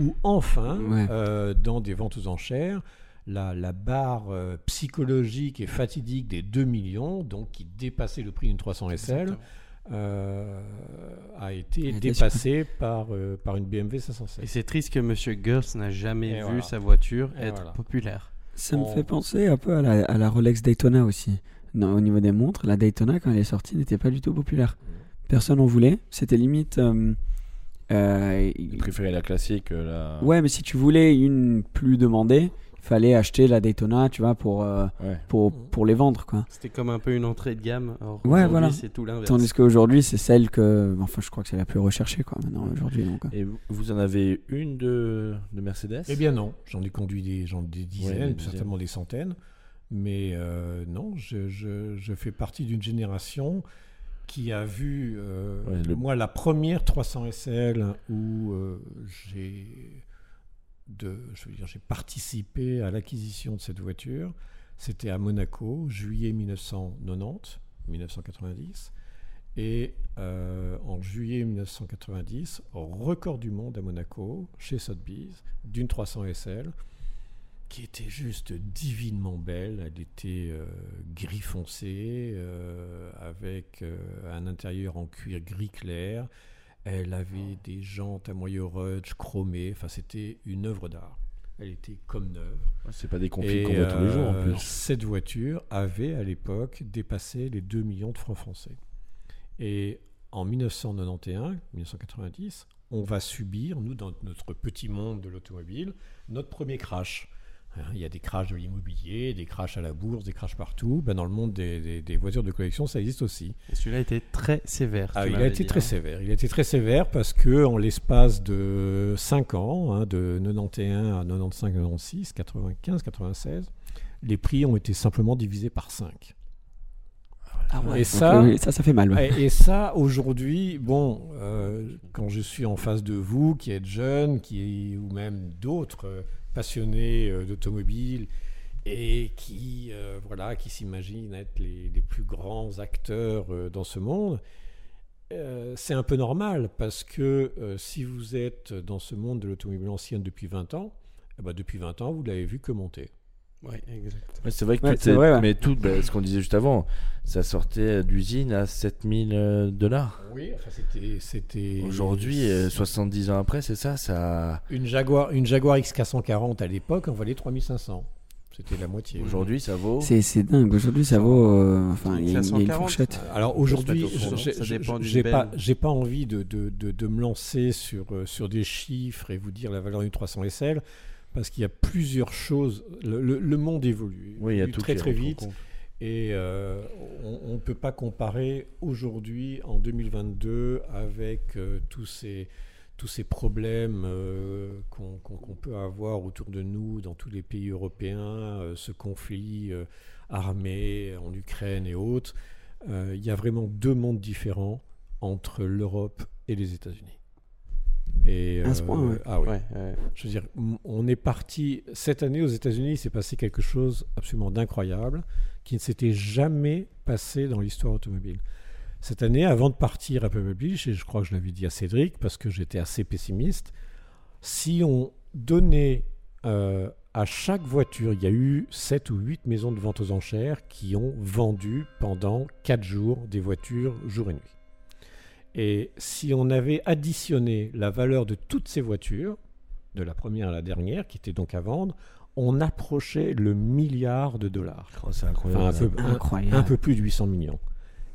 où enfin, Ouais. euh, dans des ventes aux enchères, la, la barre euh, psychologique et fatidique des 2 millions, donc qui dépassait le prix d'une 300 SL, euh, a été dépassée par, euh, par une BMW 507. Et c'est triste que Monsieur Girls n'a jamais Et vu voilà. sa voiture Et être voilà. populaire. Ça me fait penser un peu à la, à la Rolex Daytona aussi. Non, au niveau des montres, la Daytona, quand elle est sortie, n'était pas du tout populaire. Personne en voulait. C'était limite. euh, euh, Il préférait la classique, euh, la. ouais, mais si tu voulais une plus demandée, il fallait acheter la Daytona, tu vois, pour, euh, Ouais. pour, pour les vendre, quoi. C'était comme un peu une entrée de gamme. Ouais, voilà. C'est tout l'inverse. Tandis qu'aujourd'hui, c'est celle que. Enfin, je crois que c'est la plus recherchée, quoi, maintenant, aujourd'hui. donc. Et vous- en avez une de, de Mercedes? Eh bien non, j'en ai conduit des, j'en ai des dizaines, des dizaines. certainement des centaines, mais euh, non, je, je- je fais partie d'une génération qui a vu, euh, Ouais, le- moi, la première 300 SL où euh, j'ai de, je veux dire, j'ai participé à l'acquisition de cette voiture. C'était à Monaco, juillet 1990, 1990. Et euh, en juillet 1990, record du monde à Monaco, chez Sotheby's, d'une 300 SL, qui était juste divinement belle. Elle était euh, gris foncé, euh, avec euh, un intérieur en cuir gris clair. Elle avait des jantes à moyeu Rudge chromées. Enfin, c'était une œuvre d'art. Elle était comme neuve. C'est pas des conflits qu'on voit tous les jours en plus. Cette voiture avait à l'époque dépassé les 2 millions de francs français. Et en 1991-1990, on va subir, nous, dans notre petit monde de l'automobile, notre premier crash. Hein, Il y a des crashs de l'immobilier, des crashs à la bourse, des crashs partout. Ben, dans le monde des, des- des voitures de collection, ça existe aussi. Et celui-là était très sévère. Ah, il a été dit, très hein. sévère. Il a été très sévère parce que en l'espace de 5 ans, hein, de 91 à 95, 96, 95, 96, les prix ont été simplement divisés par 5. Ah ouais, Et ça- oui, ça, ça fait mal. ouais. Et, et ça, aujourd'hui, bon, euh, quand je suis en face de vous, qui êtes jeune, qui ou même d'autres euh, passionnés euh, d'automobile et qui, euh, voilà, qui s'imaginent être les, plus grands acteurs euh, dans ce monde, c'est un peu normal parce que si vous êtes dans ce monde de l'automobile ancienne depuis 20 ans, eh ben, depuis 20 ans, vous l'avez vu que monter. Ouais, exact. Ouais, c'est vrai que Ouais, toutes c'est ces- vrai, ouais. mais tout, bah, ce qu'on disait juste avant, ça sortait d'usine à 7000 euh, dollars. Oui, enfin, c'était, c'était Aujourd'hui, euh, 70 ans après, c'est ça, ça. Une Jaguar, une Jaguar XK140 à l'époque en valait 3500. C'était la moitié. Aujourd'hui, ça vaut. C'est c'est dingue. Aujourd'hui, ça vaut. euh, Enfin, il y, a- il y a une 540. fourchette. Alors aujourd'hui, j'ai- pas, j'ai pas envie de, de, de, de me lancer sur, euh, sur des chiffres et vous dire la valeur d'une 300 SL parce qu'il y a plusieurs choses. Le, le- le monde évolue, Oui, il y a tout très très vite et euh, on ne peut pas comparer aujourd'hui en 2022 avec euh, tous ces tous ces problèmes euh, qu'on peut avoir autour de nous dans tous les pays européens, ce conflit armé en Ukraine et autres, il y a vraiment deux mondes différents entre l'Europe et les États-Unis. Et, À ce point, ouais. ah oui. Ouais, ouais. Je veux dire, on est parti. Cette année, aux États-Unis, il s'est passé quelque chose absolument d'incroyable qui ne s'était jamais passé dans l'histoire automobile. Cette année, avant de partir à Pebble Beach, et je crois que je l'avais dit à Cédric parce que j'étais assez pessimiste, si on donnait euh, à chaque voiture, il y a eu 7 ou 8 maisons de vente aux enchères qui ont vendu pendant 4 jours des voitures jour et nuit. Et si on avait additionné la valeur de toutes ces voitures, de la première à la dernière, qui étaient donc à vendre, on approchait le milliard de dollars. Oh, c'est Enfin, incroyable. un, peu, Incroyable. un peu plus de 800 millions.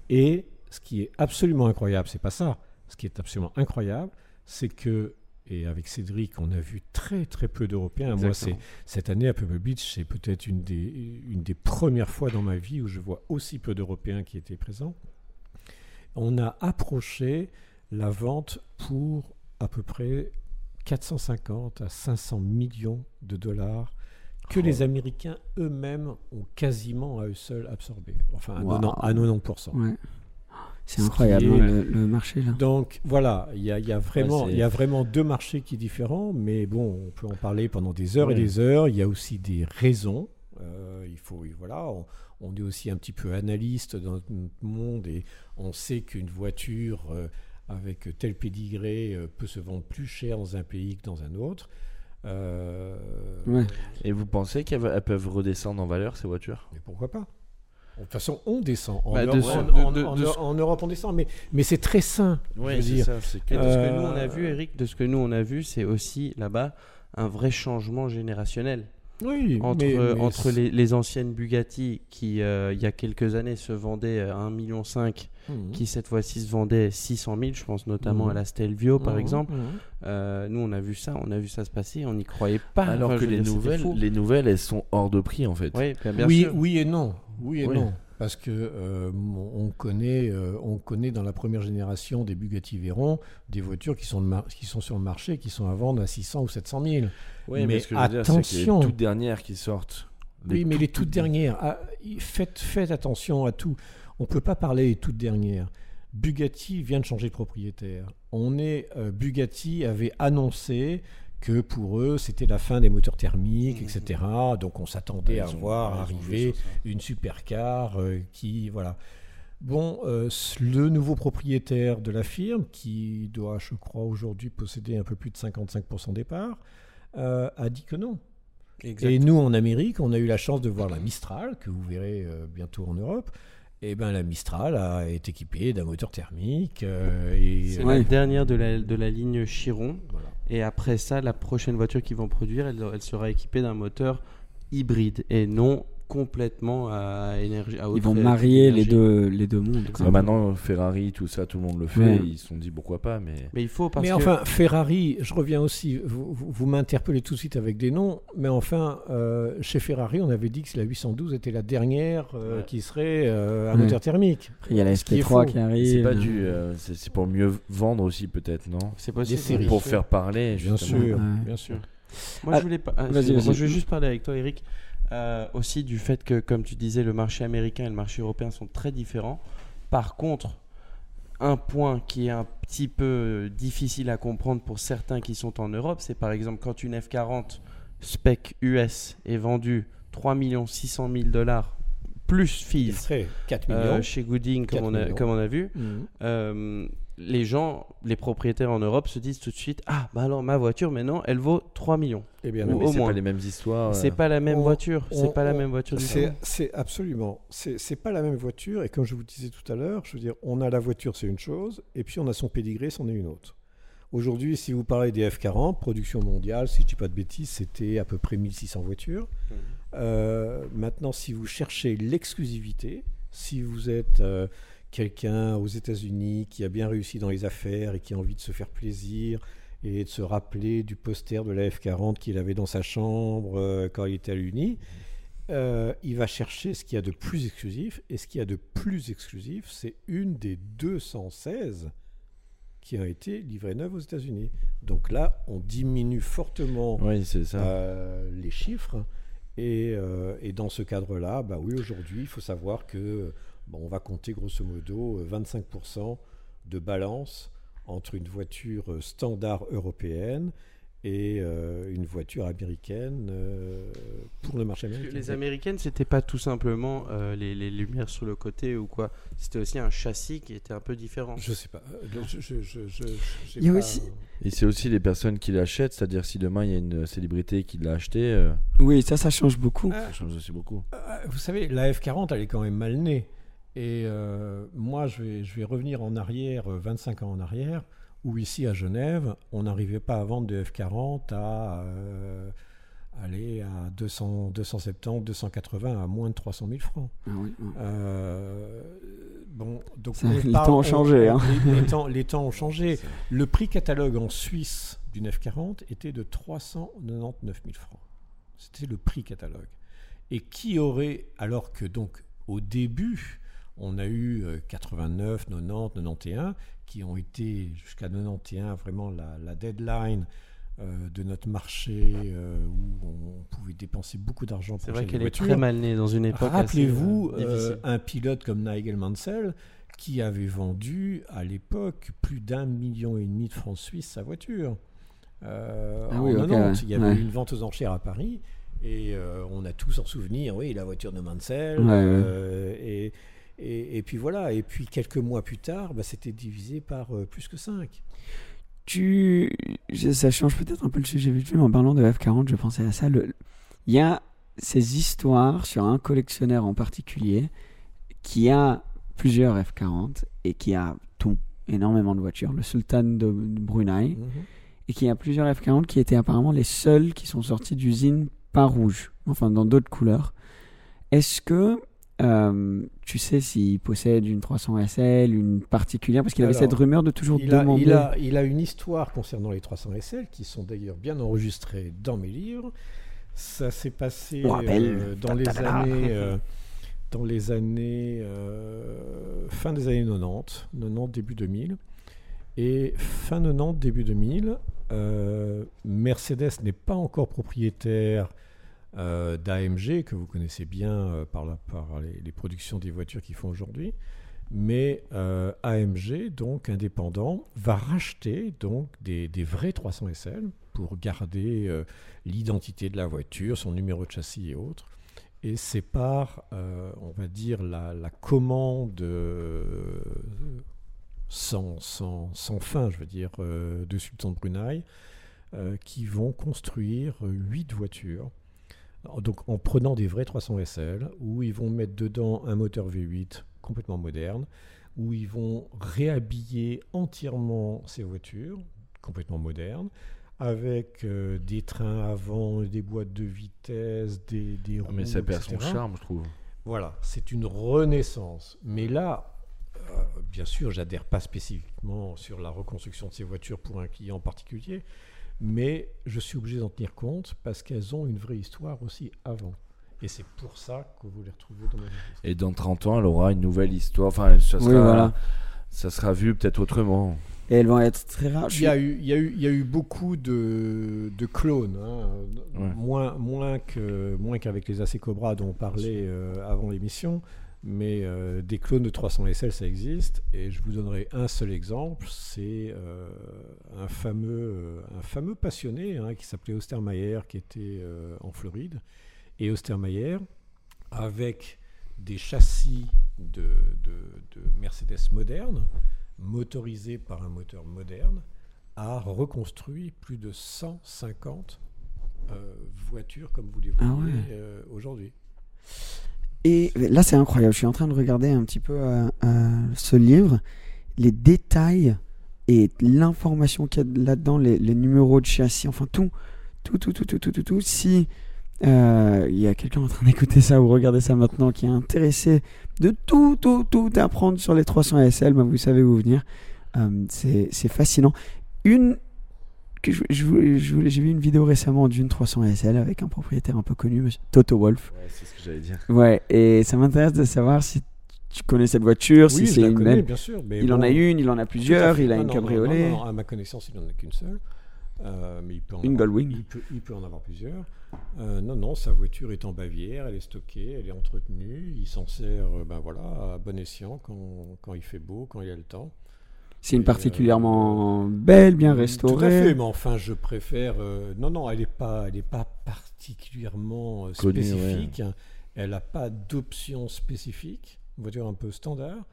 Et ce qui est absolument incroyable, c'est pas ça. Ce qui est absolument incroyable, c'est que, et avec Cédric, on a vu très très peu d'Européens. Moi, c'est cette année à Pebble Beach, c'est peut-être une des, une des premières fois dans ma vie où je vois aussi peu d'Européens qui étaient présents. On a approché la vente pour à peu près 450 à 500 millions de dollars que Oh. les Américains eux-mêmes ont quasiment à eux seuls absorbé. Enfin, à, Wow. 90 à 90%. Ouais. C'est Ce qui incroyable est- hein, le, le marché là. Donc voilà, il y a, il y a vraiment, c'est- il y a vraiment deux marchés qui sont différents, mais bon, on peut en parler pendant des heures et des heures. Il y a aussi des raisons. Euh, il faut, voilà, on, on est aussi un petit peu analyste dans notre monde et on sait qu'une voiture euh, avec tel pédigré euh, peut se vendre plus cher dans un pays que dans un autre. Euh, Ouais. Et vous pensez qu'elles elles peuvent redescendre en valeur, ces voitures? Mais pourquoi pas? De toute façon, on descend. En, Bah, de Europe, ce- en- de- en- de- en- de ce- en Europe, on descend, mais, mais c'est très sain. Je veux dire. ça. C'est que- Et de ce que nous on a vu, Eric, de ce que nous on a vu, c'est aussi là-bas un vrai changement générationnel Oui, entre, mais- euh, mais entre c'est- les, les anciennes Bugatti qui, euh, il y a quelques années, se vendaient à 1,5 million, Mhm. qui cette fois-ci se vendaient 600 000, je pense notamment Mhm. à la Stelvio par Mhm, exemple. mhm. Euh, nous on a vu ça, on a vu ça se passer, on n'y croyait pas. Alors Enfin, que les dire, nouvelles, les nouvelles, elles sont hors de prix en fait. Oui, bien, bien oui, sûr. oui et non. Oui et Oui. non. Parce que euh, on, connaît, euh, on connaît dans la première génération des Bugatti Veyron des voitures qui sont, qui sont sur le marché, qui sont à vendre à 600 ou 700 000. Oui, mais, Mais ce que je veux dire, attention. les toutes dernières qui sortent. oui, mais les toutes- dernières, ah, faites, faites attention à tout. On ne peut pas parler des toutes dernières. Bugatti vient de changer de propriétaire. On est, euh, Bugatti avait annoncé que pour eux, c'était la fin des moteurs thermiques, etc. Donc on s'attendait Ils à voir arriver une supercar euh, qui voilà. Bon, euh, le nouveau propriétaire de la firme, qui doit, je crois, aujourd'hui posséder un peu plus de 55% des parts, euh, a dit que non. Exact. Et nous, en Amérique, on a eu la chance de voir la Mistral, que vous verrez euh, bientôt en Europe. Et ben la Mistral a, est équipée d'un moteur thermique. euh, C'est euh, la dernière de la, de la ligne Chiron. voilà. Et après ça, la prochaine voiture qu'ils vont produire, elle, sera équipée d'un moteur hybride et non complètement à énergie. À Ils vont marier les deux, les deux mondes. Ouais, maintenant, Ferrari, tout ça, tout le monde le fait. Ouais. Ils se sont dit pourquoi pas, mais. Mais il faut parce Mais que enfin, Ferrari, je reviens aussi, vous, vous- vous m'interpellez tout de suite avec des noms, mais enfin, euh, chez Ferrari, on avait dit que la 812 était la dernière euh, Ouais. qui serait euh, un Ouais. moteur thermique. Après, il y a la Ce qui est SP3 faux. qui arrive. C'est pas dû. euh, c'est pour mieux vendre aussi, peut-être, non? C'est possible. Des séries. Pour faire parler. Bien justement. sûr, Ouais. bien sûr. Moi, Ah, je voulais pas. ah, moi, je veux juste parler avec toi, Eric, euh, aussi du fait que, comme tu disais, le marché américain et le marché européen sont très différents. Par contre, un point qui est un petit peu difficile à comprendre pour certains qui sont en Europe, c'est par exemple quand une F40 spec US est vendue 3 600 000 dollars plus fees serait 4 millions. euh, chez Gooding, comme 4 on, a, millions. comme on a vu. Mhm. Euh, les gens, les propriétaires en Europe se disent tout de suite Ah, bah alors ma voiture maintenant, elle vaut 3 millions. Eh bien, Ou non. Mais au c'est moins. pas les mêmes histoires. C'est euh. pas la même on- voiture. C'est pas la même voiture du C'est tout. c'est absolument, c'est c'est pas la même voiture. Et comme je vous disais tout à l'heure, je veux dire, on a la voiture, c'est une chose, et puis on a son pédigré, c'en est une autre. Aujourd'hui, si vous parlez des F40, production mondiale, si je dis pas de bêtises, c'était à peu près 1600 voitures. Mhm. Euh, maintenant, si vous cherchez l'exclusivité, si vous êtes euh, quelqu'un aux États-Unis qui a bien réussi dans les affaires et qui a envie de se faire plaisir et de se rappeler du poster de la F40 qu'il avait dans sa chambre euh, quand il était à l'Uni, euh, il va chercher ce qu'il y a de plus exclusif. Et ce qu'il y a de plus exclusif, c'est une des 216 qui a été livrée neuve aux États-Unis. Donc là, on diminue fortement Oui, c'est ça. euh, les chiffres. Et, euh, et dans ce cadre-là, bah oui, aujourd'hui, il faut savoir que bon, on va compter grosso modo euh, 25% de balance entre une voiture euh, standard européenne et euh, une voiture américaine euh, pour le marché américain. Les américaines, c'était pas tout simplement euh, les, les lumières sur le côté ou quoi. C'était aussi un châssis qui était un peu différent. Je sais pas. Euh, Je, je, je, je- j'ai Il y a pas- aussi- Et c'est aussi les personnes qui l'achètent, c'est-à-dire si demain il y a une célébrité qui l'a acheté, euh, Oui, ça, ça change beaucoup. Ah, ça change aussi beaucoup. Euh, Vous savez, la F40, elle est quand même mal née. Et euh, moi, je vais, je vais revenir en arrière, euh, 25 ans en arrière, où ici à Genève, on n'arrivait pas à vendre de F40 à euh, aller à 200, 270, 280, à moins de 300 000 francs. Ah oui, ouais. Euh, bon, donc Ça, les temps ont on- changé, hein. Les, les temps, les temps ont changé. Le prix catalogue en Suisse d'une F40 était de 399 000 francs. C'était le prix catalogue. Et qui aurait, alors que donc au début, on a eu euh, 89, 90, 91, qui ont été jusqu'à 91 vraiment la, la deadline euh, de notre marché euh, où on pouvait dépenser beaucoup d'argent pour C'est vrai qu'elle est très mal née dans une époque. Rappelez-vous euh, un pilote comme Nigel Mansell qui avait vendu à l'époque plus d'un million et demi de francs suisses sa voiture. Euh, Ah en oui, ok, 90, ouais. il y avait Ouais. une vente aux enchères à Paris et euh, on a tous en souvenir, oui, la voiture de Mansell. Ouais, ouais. euh, et, et, et puis voilà, et puis quelques mois plus tard, bah, c'était divisé par euh, plus que 5. Tu... Ça change peut-être un peu le sujet vite fait, mais en parlant de F40, je pensais à ça. Le- Il y a ces histoires sur un collectionneur en particulier qui a plusieurs F40 et qui a tout, énormément de voitures, le sultan de Brunei, et qui a plusieurs F40 qui étaient apparemment les seuls qui sont sortis d'usine pas rouge, enfin dans d'autres couleurs. Est-ce que euh, tu sais s'il possède une 300 SL, une particulière Parce qu'il avait Alors, cette rumeur de toujours Il a, demander. il, a, il a une histoire concernant les 300 SL qui sont d'ailleurs bien enregistrées dans mes livres. Ça s'est passé rappelle. euh, dans, les années, euh, dans les années euh, fin des années 90, 90 début 2000. Et fin 90 début 2000, euh, Mercedes n'est pas encore propriétaire euh, d'AMG que vous connaissez bien euh, par, la- par les, productions des voitures qu'ils font aujourd'hui. Mais euh, AMG, donc indépendant, va racheter donc des, des vrais 300 SL pour garder l'identité de la voiture, son numéro de châssis et autres. Et c'est par, euh, on va dire, la, la commande sans, sans, sans fin, je veux dire, de Sultan de Brunei, qui vont construire euh, huit voitures. Donc en prenant des vrais 300 SL, où ils vont mettre dedans un moteur V8 complètement moderne, où ils vont réhabiller entièrement ces voitures complètement modernes, avec euh, des trains avant, des boîtes de vitesse, des, des roues, Ah, Mais ça perd son charme, je trouve. Voilà, c'est une renaissance. Mais là, euh, bien sûr, j'adhère pas spécifiquement sur la reconstruction de ces voitures pour un client en particulier, mais je suis obligé d'en tenir compte parce qu'elles ont une vraie histoire aussi avant. Et c'est pour ça que vous les retrouvez dans. Et dans 30 ans, elle aura une nouvelle histoire. Enfin, ça Oui, sera, voilà. ça sera vu peut-être autrement. Et elles vont être très rares. Il y, a eu, il, y a eu, il y a eu beaucoup de, de clones, hein, Ouais. moins, moins, que, moins qu'avec les AC Cobra dont on parlait euh, avant l'émission, mais euh, des clones de 300 SL ça existe. Et je vous donnerai un seul exemple c'est euh, un, fameux, euh, un fameux passionné hein, qui s'appelait Ostermayer qui était euh, en Floride. Et Ostermayer, avec des châssis de, de- de Mercedes modernes, motorisés par un moteur moderne, a reconstruit plus de 150 euh, voitures comme vous les Ah voyez ouais. aujourd'hui. Et là, c'est incroyable. Je suis en train de regarder un petit peu euh, euh, ce livre, les détails et l'information qu'il y a là-dedans, les, numéros de châssis, enfin tout, tout, tout, tout, tout, tout, tout. Si euh, il y a quelqu'un en train d'écouter ça ou regarder ça maintenant qui est intéressé de tout, tout, tout apprendre sur les 300 SL, ben vous savez où venir. C'est c'est fascinant. Une que je, j'ai vu une vidéo récemment d'une 300 SL avec un propriétaire un peu connu, monsieur Toto Wolf. Ouais, c'est ce que j'allais dire. Ouais, et ça m'intéresse de savoir si tu connais cette voiture, Oui, si je c'est la une connais, belle- bien sûr. Mais Il en a une, il en a plusieurs, il a Non, une cabriolet, non, non, à ma connaissance, il n'en a qu'une seule. Euh, mais il peut en une avoir, Goldwing. il peut, il peut en avoir plusieurs. Euh, non, non, sa voiture est en Bavière, elle est stockée, elle est entretenue. Il s'en sert euh, ben voilà, à bon escient quand, quand il fait beau, quand il y a le temps. C'est une particulièrement belle, bien Tout à restaurée. fait, mais enfin, je préfère. euh, non, non, elle n'est pas, elle est pas particulièrement euh, Connue, spécifique. Elle n'a pas d'option spécifique. Une voiture un peu standard.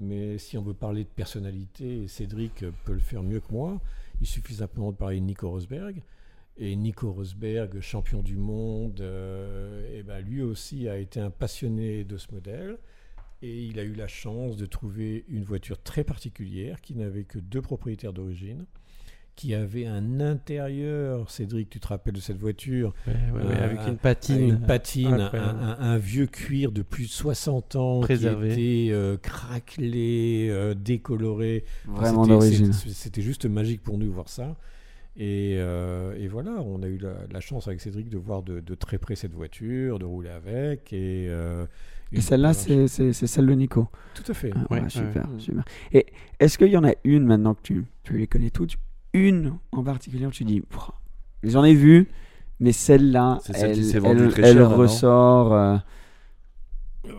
Mais si on veut parler de personnalité, et Cédric peut le faire mieux que moi. Il suffit simplement de parler de Nico Rosberg. Et Nico Rosberg, champion du monde, euh, eh ben, lui aussi a été un passionné de ce modèle. Et il a eu la chance de trouver une voiture très particulière qui n'avait que deux propriétaires d'origine, qui avait un intérieur, Cédric, tu te rappelles de cette voiture, Ouais, ouais, ouais, Euh, avec une patine. une patine, un, incroyable. un- un vieux cuir de plus de 60 ans Préservé. qui était euh, craquelé, euh, décoloré. Vraiment d'origine. c'était- juste magique pour nous de voir ça. Et, euh, et voilà, on a eu la, la chance avec Cédric de voir de, de très près cette voiture, de rouler avec. Et, euh, Et celle-là, c'est celle de Nico. Tout à fait. Ah, Ouais, ouais, ouais. super, super. Et est-ce qu'il y en a une maintenant que tu, tu les connais toutes, une en particulier où tu dis, j'en ai vu, mais celle-là, celle elle, cher, ressort. euh, Euh,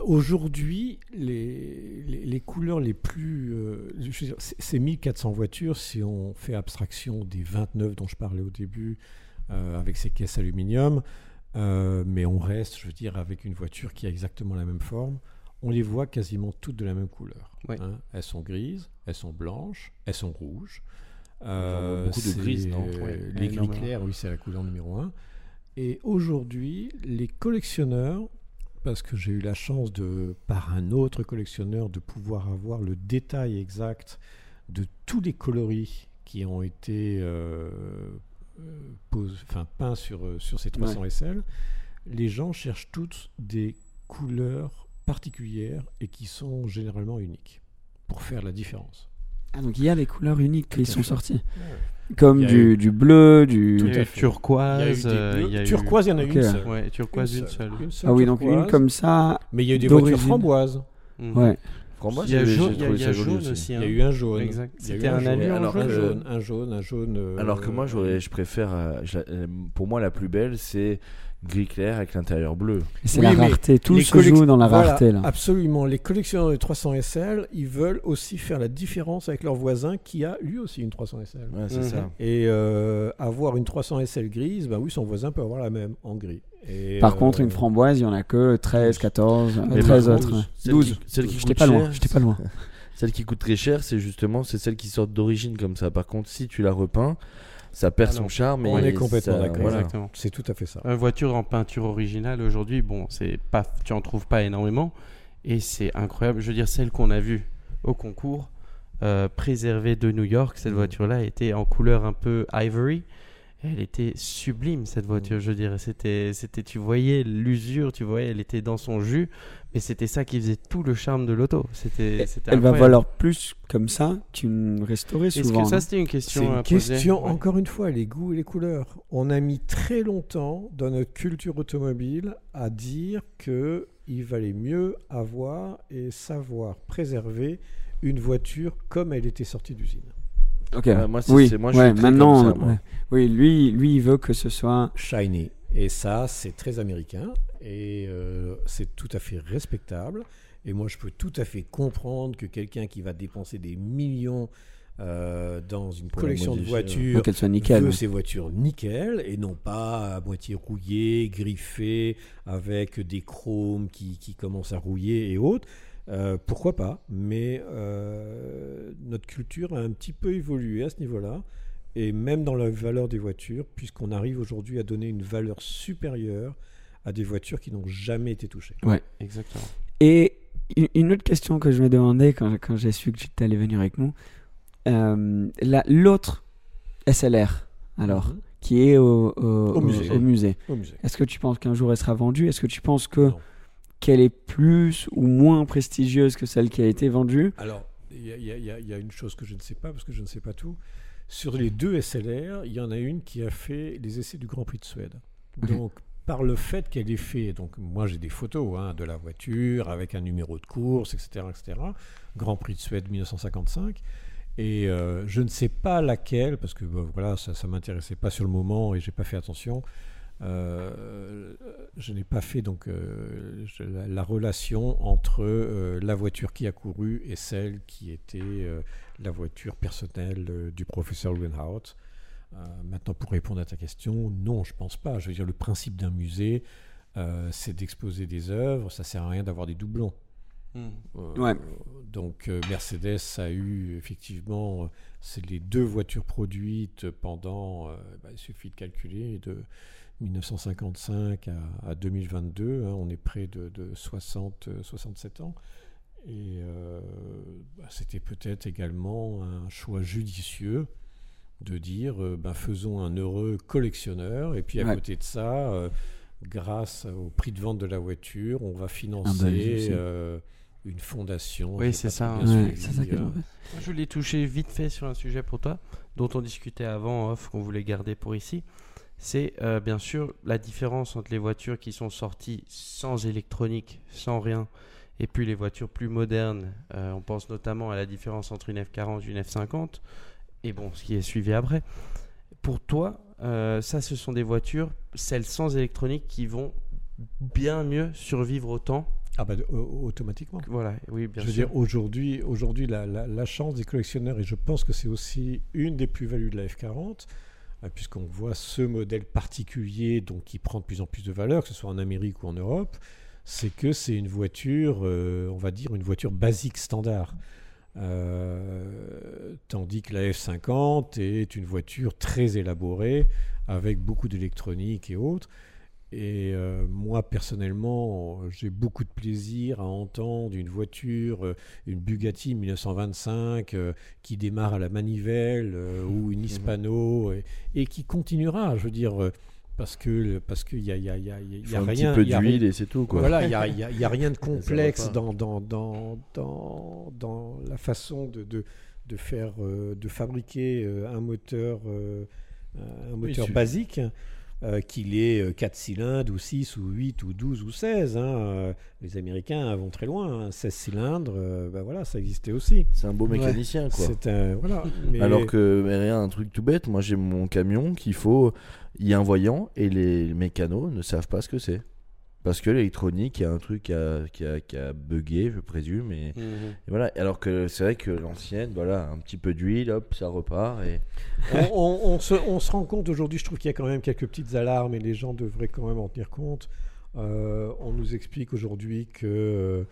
Aujourd'hui, les, les, les couleurs les plus. euh, c'est 1400 voitures si on fait abstraction des 29 dont je parlais au début, euh, avec ces caisses aluminium. Euh, mais on reste, je veux dire, avec une voiture qui a exactement la même forme. On les voit quasiment toutes de la même couleur. Oui. hein. Elles sont grises, elles sont blanches, elles sont rouges. voit beaucoup de grises, non euh, Ouais, Les gris clairs, oui, c'est la couleur numéro un. Et aujourd'hui, les collectionneurs, parce que j'ai eu la chance de, par un autre collectionneur, de pouvoir avoir le détail exact de tous les coloris qui ont été euh, euh, pose- enfin, peints sur, euh, sur ces 300 SL. Les gens cherchent toutes des couleurs particulières et qui sont généralement uniques pour faire la différence. Ah, donc il y a les couleurs uniques qui sont sorties. Comme du, eu- du bleu, du. Turquoise. Euh, turquoise, il y en a Ok. une seule. Ouais, turquoise, une seule. Une seule Ah oui, donc une comme ça. Mais il y a eu des voitures framboises. Ouais. Il y a j'ai- jaune, il y a, trouvé il y ça a joli jaune aussi. aussi. Il y a eu un jaune. C'était un jaune. en Alors, un jaune. jaune, un jaune, un jaune. euh, Alors que moi, je préfère. euh, euh, pour moi, la plus belle, c'est gris clair avec l'intérieur bleu. C'est Oui, la rareté. Tout les se joue dans la Voilà, rareté là. Absolument. Les collectionneurs de 300 SL, ils veulent aussi faire la différence avec leur voisin qui a lui aussi une 300 SL. Ouais, c'est Mhm. ça. Et euh, avoir une 300 SL grise, bah oui, son voisin peut avoir la même en gris. Et, Par euh, contre, une framboise, il y en a que 13, 14, euh, Mais 13 par autres. celle 12. qui- celle qui coûte pas loin. cher, J'étais pas loin. Celle qui coûte très cher, c'est justement c'est celle qui sort d'origine comme ça. Par contre, si tu la repeins, ça perd Ah son charme. On et est complètement d'accord. voilà. C'est tout à fait ça. Une voiture en peinture originale aujourd'hui, bon, c'est pas, tu en trouves pas énormément, et c'est incroyable. Je veux dire, celle qu'on a vue au concours, euh, préservée de New York, cette Mhm. voiture-là était en couleur un peu ivory. Elle était sublime cette voiture, je dirais. C'était, c'était, tu voyais l'usure, tu voyais, elle était dans son jus, mais c'était ça qui faisait tout le charme de l'auto. C'était, c'était Elle va valoir plus comme ça qu'une restaurée Est-ce souvent. que ça c'était une C'est question une à poser question, Ouais. encore une fois, les goûts et les couleurs. On a mis très longtemps dans notre culture automobile à dire que il valait mieux avoir et savoir préserver une voiture comme elle était sortie d'usine. Ok. Ouais, moi, c'est- oui, moi, je suis ouais, maintenant, ça, moi. oui, lui, lui, il veut que ce soit. Shiny. Et ça, c'est très américain et euh, c'est tout à fait respectable. Et moi, je peux tout à fait comprendre que quelqu'un qui va dépenser des millions euh, dans une Pour collection de voitures Faut qu'elle soit nickel. veut ces voitures nickel et non pas à moitié rouillées, griffées, avec des chromes qui, qui commencent à rouiller et autres. Euh, pourquoi pas Mais euh, notre culture a un petit peu évolué à ce niveau-là. Et même dans la valeur des voitures, puisqu'on arrive aujourd'hui à donner une valeur supérieure à des voitures qui n'ont jamais été touchées. Exactement. Et une- autre question que je me demandais quand, quand j'ai su que tu allais venir avec nous, euh, la- l'autre SLR, alors, Mhm. qui est au, au- Au musée. au musée. Est-ce que tu penses qu'un jour elle sera vendue? Est-ce que tu penses que Non. Qu'elle est plus ou moins prestigieuse que celle qui a été vendue Alors, il y, a- y y une chose que je ne sais pas, parce que je ne sais pas tout. Sur les deux SLR, il y en a une qui a fait les essais du Grand Prix de Suède. Ok. Donc, par le fait qu'elle ait fait, donc moi j'ai des photos hein, de la voiture avec un numéro de course, etc., etc. Grand Prix de Suède 1955. Et euh, je ne sais pas laquelle, parce que bah, voilà, ça ne m'intéressait pas sur le moment et j'ai pas fait attention. Euh, je n'ai pas fait donc euh, je- la, la relation entre euh, la voiture qui a couru et celle qui était la voiture personnelle du professeur Lewenhout. Euh, maintenant, pour répondre à ta question, non, je pense pas. Je veux dire, le principe d'un musée, c'est d'exposer des œuvres. Ça sert à rien d'avoir des doublons. Ouais. Donc Mercedes a eu effectivement, c'est les deux voitures produites pendant, bah, il suffit de calculer, de 1955 à, à 2022, hein, on est près de, de 60, euh, 67 ans. Et euh, bah, c'était peut-être également un choix judicieux de dire, euh, ben, faisons un heureux collectionneur, et puis à Ouais. côté de ça, euh, grâce au prix de vente de la voiture, on va bah, financer euh, une fondation. Oui, c'est ça, Ouais, ça que euh, je voulais toucher vite fait sur un sujet pour toi, dont on discutait avant off, qu'on voulait garder pour ici. C'est euh, bien sûr la différence entre les voitures qui sont sorties sans électronique, sans rien, et puis les voitures plus modernes. Euh, on pense notamment à la différence entre une F40 et une F50, et bon, ce qui est suivi après. Pour toi, euh, ça, ce sont des voitures, celles sans électronique, qui vont bien mieux survivre au temps? Ah bah, au- automatiquement. Voilà, oui, bien je veux sûr. dire, aujourd'hui, aujourd'hui la, la- la chance des collectionneurs, et je pense que c'est aussi une des plus-values de la F40, euh, puisqu'on voit ce modèle particulier donc, qui prend de plus en plus de valeur, que ce soit en Amérique ou en Europe, c'est que c'est une voiture, euh, on va dire, une voiture basique standard. Euh, tandis que la F50 est une voiture très élaborée, avec beaucoup d'électronique et autres. Et euh, moi, personnellement, j'ai beaucoup de plaisir à entendre une voiture, euh, une Bugatti 1925 euh, qui démarre à la manivelle euh, ou une Hispano et, et qui continuera, je veux dire, parce que parce qu'il y a, y a, y a, y un rien. petit peu d'huile et c'est tout. Quoi. voilà, il n'y a, il y a- rien de complexe dans, dans, dans, dans, dans la façon de, de, de faire, de fabriquer un moteur, un moteur basique, euh, qu'il ait 4 cylindres, ou 6, ou 8, ou 12, ou 16. hein, euh, les Américains vont très loin. hein, 16 cylindres, euh, ben voilà, ça existait aussi. C'est un beau mécanicien. Quoi. C'est un, voilà, mais- Alors que, mais rien, un truc tout bête, moi j'ai mon camion qu'il faut, il y a un voyant et les mécanos ne savent pas ce que c'est. Parce que l'électronique, il y a un truc qui a, qui a, qui a bugué, je présume. Et, Mhm. et voilà. Alors que c'est vrai que l'ancienne, voilà, un petit peu d'huile, hop, ça repart. Et... on, on- on se, on se rend compte aujourd'hui, je trouve qu'il y a quand même quelques petites alarmes et les gens devraient quand même en tenir compte. Euh, on nous explique aujourd'hui que euh,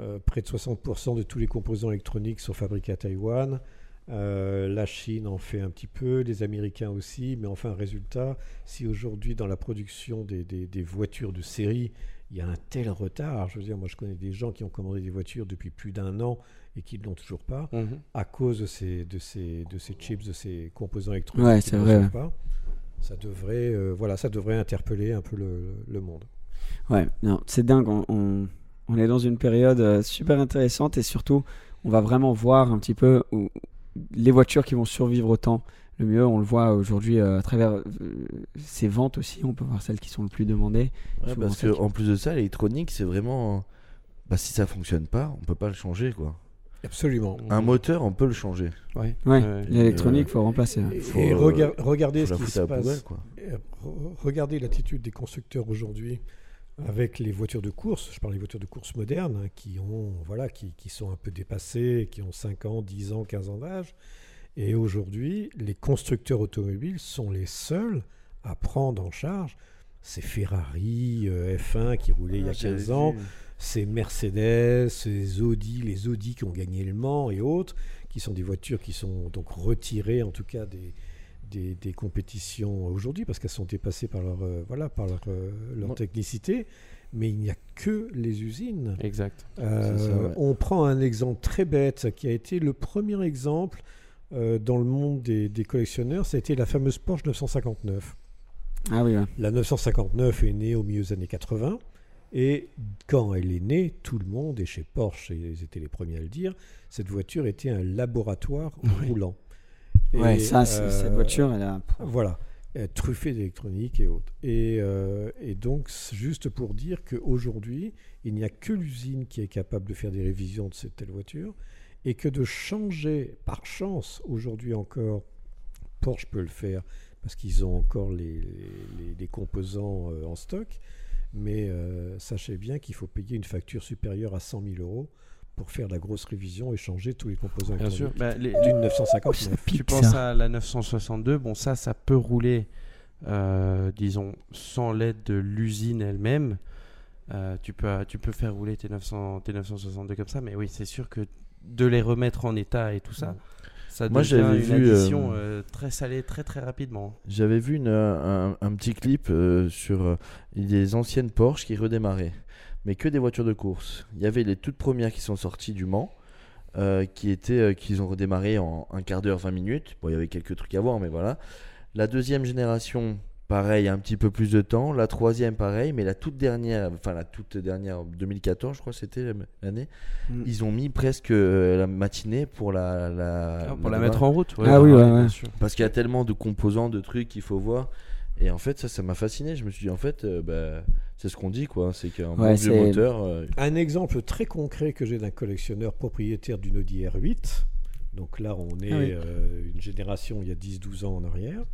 euh, près de 60% de tous les composants électroniques sont fabriqués à Taïwan. Euh, la Chine en fait un petit peu, les Américains aussi, mais enfin, résultat, si aujourd'hui dans la production des, des- des voitures de série, il y a un tel retard, je veux dire, moi je connais des gens qui ont commandé des voitures depuis plus d'un an et qui ne l'ont toujours pas Mhm. à cause de ces, de ces, de ces chips, de ces composants électroniques. Ouais, qui ne vrai, Pas, ça devrait, euh, voilà, ça devrait interpeller un peu le, le monde. Ouais, non, c'est dingue. On, on- on est dans une période euh, super intéressante et surtout, on va vraiment voir un petit peu où- les voitures qui vont survivre au temps le mieux. On le voit aujourd'hui euh, à travers euh, ces ventes aussi. On peut voir celles qui sont le plus demandées. Ouais, parce que qui- en plus de ça, l'électronique, c'est vraiment. Bah, si ça fonctionne pas, on peut pas le changer. quoi. Absolument. Un moteur, on peut le changer. Ouais. Ouais, Ouais. l'électronique, faut remplacer. hein. Et, Faut, et euh, rega- regardez Faut ce qui se passe. poubelle. Quoi. Euh, re- Regardez l'attitude des constructeurs aujourd'hui avec les voitures de course. Je parle des voitures de course modernes hein, qui, ont, voilà, qui, qui sont un peu dépassées, qui ont 5 ans, 10 ans, 15 ans d'âge. Et aujourd'hui, les constructeurs automobiles sont les seuls à prendre en charge ces Ferrari euh, F1 qui roulaient il y a 15 ans, ces Mercedes, ces Audi, les Audi qui ont gagné le Mans et autres, qui sont des voitures qui sont donc retirées en tout cas des, des, des compétitions aujourd'hui parce qu'elles sont dépassées par leur, euh, voilà, par leur, euh, leur technicité. Mais il n'y a que les usines. Exact. Euh, C'est ça, ouais. On prend un exemple très bête qui a été le premier exemple dans le monde des, des collectionneurs, ça a été la fameuse Porsche 959. Ah oui, ouais. La 959 est née au milieu des années 80. Et quand elle est née, tout le monde, et chez Porsche, et ils étaient les premiers à le dire, cette voiture était un laboratoire roulant. Et, ouais, ça, c'est- euh, cette voiture, elle a. Voilà. euh, truffée d'électronique et autres. Et, euh, et donc, juste pour dire qu'aujourd'hui, il n'y a que l'usine qui est capable de faire des révisions de cette telle voiture et que de changer, par chance, aujourd'hui encore, Porsche peut le faire parce qu'ils ont encore les, les- les composants en stock. Mais euh, sachez bien qu'il faut payer une facture supérieure à 100 000 euros pour faire la grosse révision et changer tous les composants Bien sûr. Bah, les- D'une 959. tu penses à la 962, bon ça, ça peut rouler, euh, disons, sans l'aide de l'usine elle-même. Euh, tu, peux, tu peux faire rouler tes, 900, tes 962 comme ça, mais oui, c'est sûr que de les remettre en état et tout ça, ça Moi, devient j'avais une vu, addition euh, euh, très salée très très rapidement. J'avais vu une, un, un petit clip euh, sur euh, des anciennes Porsche qui redémarraient, mais que des voitures de course. Il y avait les toutes premières qui sont sorties du Mans, euh, qui étaient, euh, qu'ils ont redémarré en un quart d'heure, 20 minutes. Bon, il y avait quelques trucs à voir, mais voilà. La deuxième génération, pareil, un petit peu plus de temps. La troisième, pareil, mais la toute dernière, enfin la toute dernière, 2014, je crois, c'était l'année. Mm. Ils ont mis presque euh, la matinée pour la, la Ah, pour la mettre en route. Ah oui, ouais, bien ouais. sûr. Parce qu'il y a tellement de composants, de trucs qu'il faut voir. Et en fait, ça, ça m'a fasciné. Je me suis dit, en fait, euh, bah, c'est ce qu'on dit, quoi. C'est qu'un Ouais, bon vieux moteur. euh, Un exemple très concret que j'ai d'un collectionneur propriétaire d'une Audi R8. Donc là, on est Ah oui. euh, une génération il y a 10-12 ans en arrière.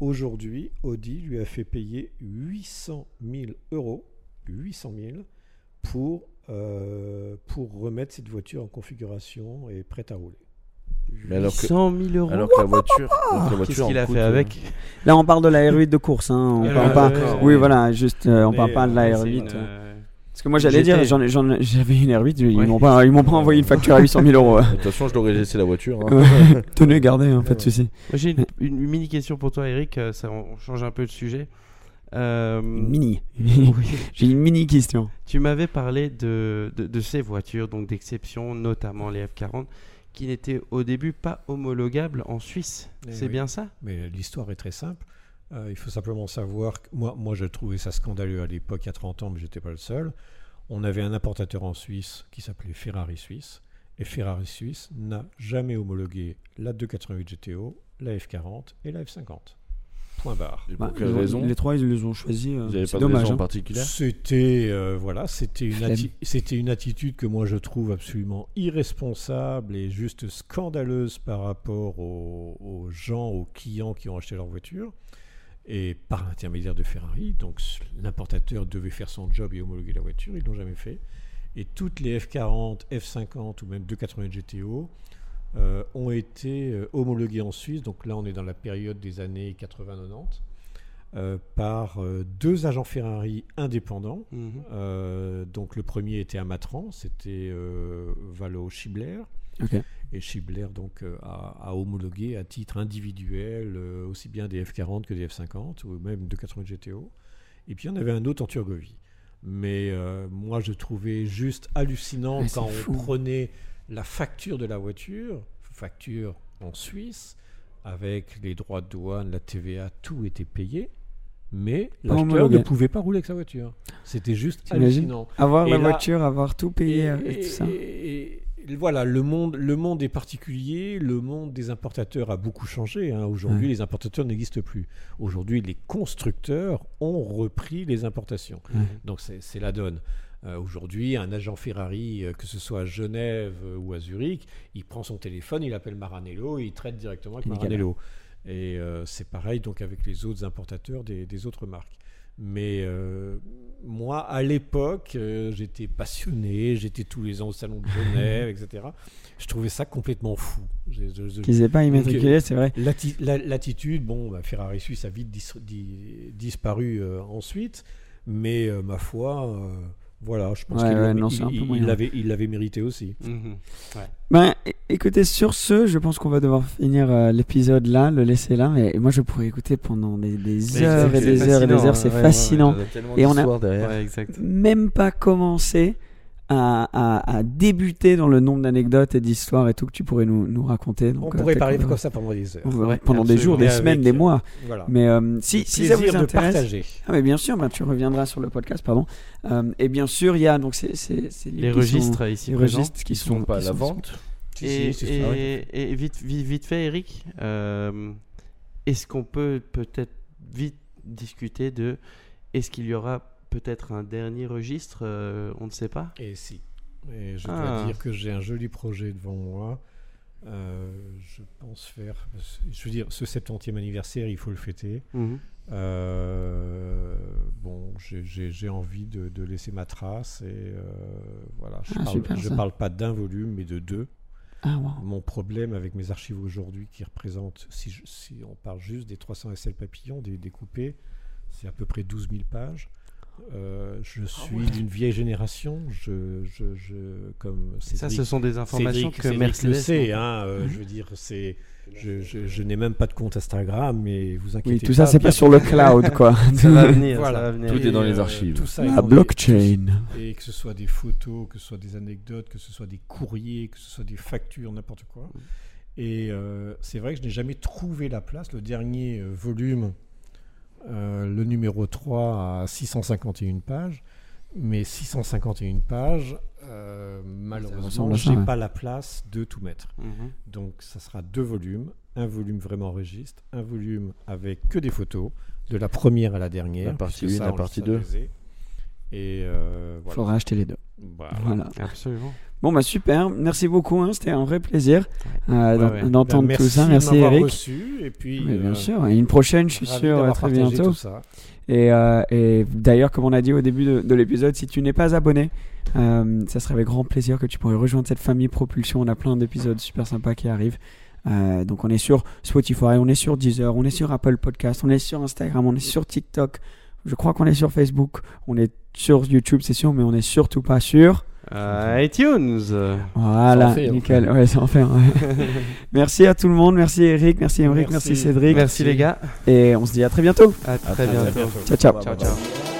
Aujourd'hui, Audi lui a fait payer 800 000 euros, 800 000, pour, euh, pour remettre cette voiture en configuration et prête à rouler. Mais alors que, 100 000 euros. alors que la voiture. alors que la Qu'est-ce qu'il a coûte, fait euh, avec? Là, on parle de la R8 de course. Hein. On Ouais, parle pas. oui, ouais. voilà, juste, euh, on parle pas de la euh, C'est R8. une, euh. Parce que moi, j'allais dire, j'en- j'en- j'avais une R8, ils Ouais. m'ont pas, ils m'ont pas envoyé une facture à 800 000 euros. De toute façon, je l'aurais laissé la voiture. hein. Ouais. Tenez, gardez, hein, pas de Ouais. souci. Moi, j'ai une, une mini question pour toi, Eric. euh, Ça, on change un peu de sujet. Euh, Une mini. oui. J'ai une mini question. Tu m'avais parlé de, de, de ces voitures, donc d'exception, notamment les F40, qui n'étaient au début pas homologables en Suisse. Eh C'est oui. bien ça? Mais l'histoire est très simple. Euh, il faut simplement savoir que moi, moi, je trouvais ça scandaleux à l'époque, il y a 30 ans, mais j'étais pas le seul. On avait un importateur en Suisse qui s'appelait Ferrari Suisse. Et Ferrari Suisse n'a jamais homologué la 288 GTO, la F40 et la F50. Point barre. Et pour Bah, quelle ont- raison Les trois, ils les ont choisis. euh, Vous n'avez c'est pas de dommage. raison hein. particulière C'était euh, voilà, c'était une, atti- c'était une attitude que moi je trouve absolument irresponsable et juste scandaleuse par rapport aux, aux gens, aux clients qui ont acheté leur voiture et par l'intermédiaire de Ferrari. Donc l'importateur devait faire son job et homologuer la voiture, ils l'ont jamais fait. Et toutes les F40, F50 ou même 280 GTO euh, ont été euh, homologuées en Suisse. Donc là, on est dans la période des années 80-90 euh, par deux agents Ferrari indépendants. Mhm. Euh, donc le premier était à Matran, c'était euh, Valo Schibler. Et Schibler donc a, a homologué à titre individuel euh, aussi bien des F40 que des F50 ou même de 80 GTO. Et puis il y en avait un autre en Turgovie. Mais euh, moi je trouvais juste hallucinant Ouais, c'est quand fou. on prenait la facture de la voiture, facture en Suisse, avec les droits de douane, la TVA, tout était payé. Mais l'acheteur ne pouvait pas rouler avec sa voiture. C'était juste hallucinant. Avoir Et la là- voiture, avoir tout payé Et, et- tout ça. et- voilà, le monde, le monde des particuliers, le monde des importateurs a beaucoup changé. hein. Aujourd'hui, Ouais. les importateurs n'existent plus. Aujourd'hui, les constructeurs ont repris les importations. Ouais. Donc c'est la donne. Euh, Aujourd'hui, un agent Ferrari, euh, que ce soit à Genève euh, ou à Zurich, il prend son téléphone, il appelle Maranello, et il traite directement avec. Maranello. Et euh, c'est pareil donc avec les autres importateurs des, des autres marques. Mais euh, moi, à l'époque, euh, j'étais passionné, j'étais tous les ans au salon de Genève, etc. Je trouvais ça complètement fou. Qu'ils aient pas immatriculé, c'est vrai. L'atti- la- L'attitude, bon, bah, Ferrari Suisse a vite dis- di- disparu ensuite, mais ma foi, voilà, je pense Ouais, qu'il ouais, non, il- l'avait il l'avait mérité aussi. Mhm. Ben, écoutez, sur ce, je pense qu'on va devoir finir euh, l'épisode là, le laisser là. Mais moi, je pourrais écouter pendant des, heures et des heures et des heures. C'est fascinant. Et on a- d'histoires derrière. Ouais, exact. Même pas commencé à, à- à débuter dans le nombre d'anecdotes et d'histoires et tout que tu pourrais nous, nous raconter. Donc, On euh, pourrait parler comme ça pendant des heures. Ouais, pendant des jours, des semaines, des mois. Voilà. Mais euh, si, si ça vous de intéresse, partager. ah, mais bien sûr, ben, tu reviendras sur le podcast, pardon. Euh, et bien sûr, il y a donc c'est Les sont- registres ici les registres qui sont pas à la sont- vente. Et, si, c'est et- ça. et vite, vite, vite fait, Eric, euh, est-ce qu'on peut peut-être vite discuter de est-ce qu'il y aura peut-être un dernier registre euh, On ne sait pas. Et si. Et je Ah. dois dire que j'ai un joli projet devant moi. Euh, je pense faire. Je veux dire, ce 70e anniversaire, il faut le fêter. Mhm. Euh, bon, j'ai- envie de, de laisser ma trace et euh, voilà. Je Ah, parle, pas d'un volume, mais de deux. Ah, wow. Mon problème avec mes archives aujourd'hui, qui représentent, si, je- si on parle juste des 300 SL papillons, des découpés, c'est à peu près 12 000 pages. Euh, je Ah suis d'une vieille génération. Je, je, je- comme Ça, ce sont des informations Cédric- que Cédric Mercedes. le sait. hein, euh, Je veux dire, c'est, je, je- je n'ai même pas de compte Instagram, mais vous inquiétez Oui, pas. tout ça, c'est pas sur le cloud, quoi. Ça va venir. Voilà. Ça va venir. Tout est dans Et, les archives. Tout ça La blockchain. Et que ce soit des photos, que ce soit des anecdotes, que ce soit des courriers, que ce soit des factures, n'importe quoi. Et euh, c'est vrai que je n'ai jamais trouvé la place. Le dernier euh, volume, euh, le numéro 3, à 651 pages. Mais 651 pages, euh, malheureusement, je n'ai ouais. pas la place de tout mettre. Mhm. Donc ça sera deux volumes. Un volume vraiment registre, un volume avec que des photos, de la première à la dernière. La partie puisque une, ça, la on le partie savait. deux. Et euh, voilà. faudra acheter les deux. Voilà. Voilà. Absolument. Bon, bah super. Merci beaucoup. hein, C'était un vrai plaisir euh, Ouais, d'en- ouais. d'entendre Ben, tout ça. Merci Eric. reçu, et puis, Mais bien euh, sûr. Et une prochaine, je suis sûr, très bientôt. tout ça. Et, euh, et d'ailleurs, comme on a dit au début de, de l'épisode, si tu n'es pas abonné, euh, ça serait avec grand plaisir que tu pourrais rejoindre cette famille Propulsion. On a plein d'épisodes super sympas qui arrivent. Euh, donc on est sur Spotify, on est sur Deezer, on est sur Apple Podcast, on est sur Instagram, on est sur TikTok. Je crois qu'on est sur Facebook, on est sur YouTube, c'est sûr, mais on est surtout pas sur. Euh, iTunes. Voilà, Ça en fait, hein. nickel. Ouais, ça en fait. ouais. merci à tout le monde, merci Eric, merci Eric, merci, Merci. Cédric. Merci les gars. Et on se dit à très bientôt. À très très bientôt. bientôt. Ciao, ciao. Ciao, ciao.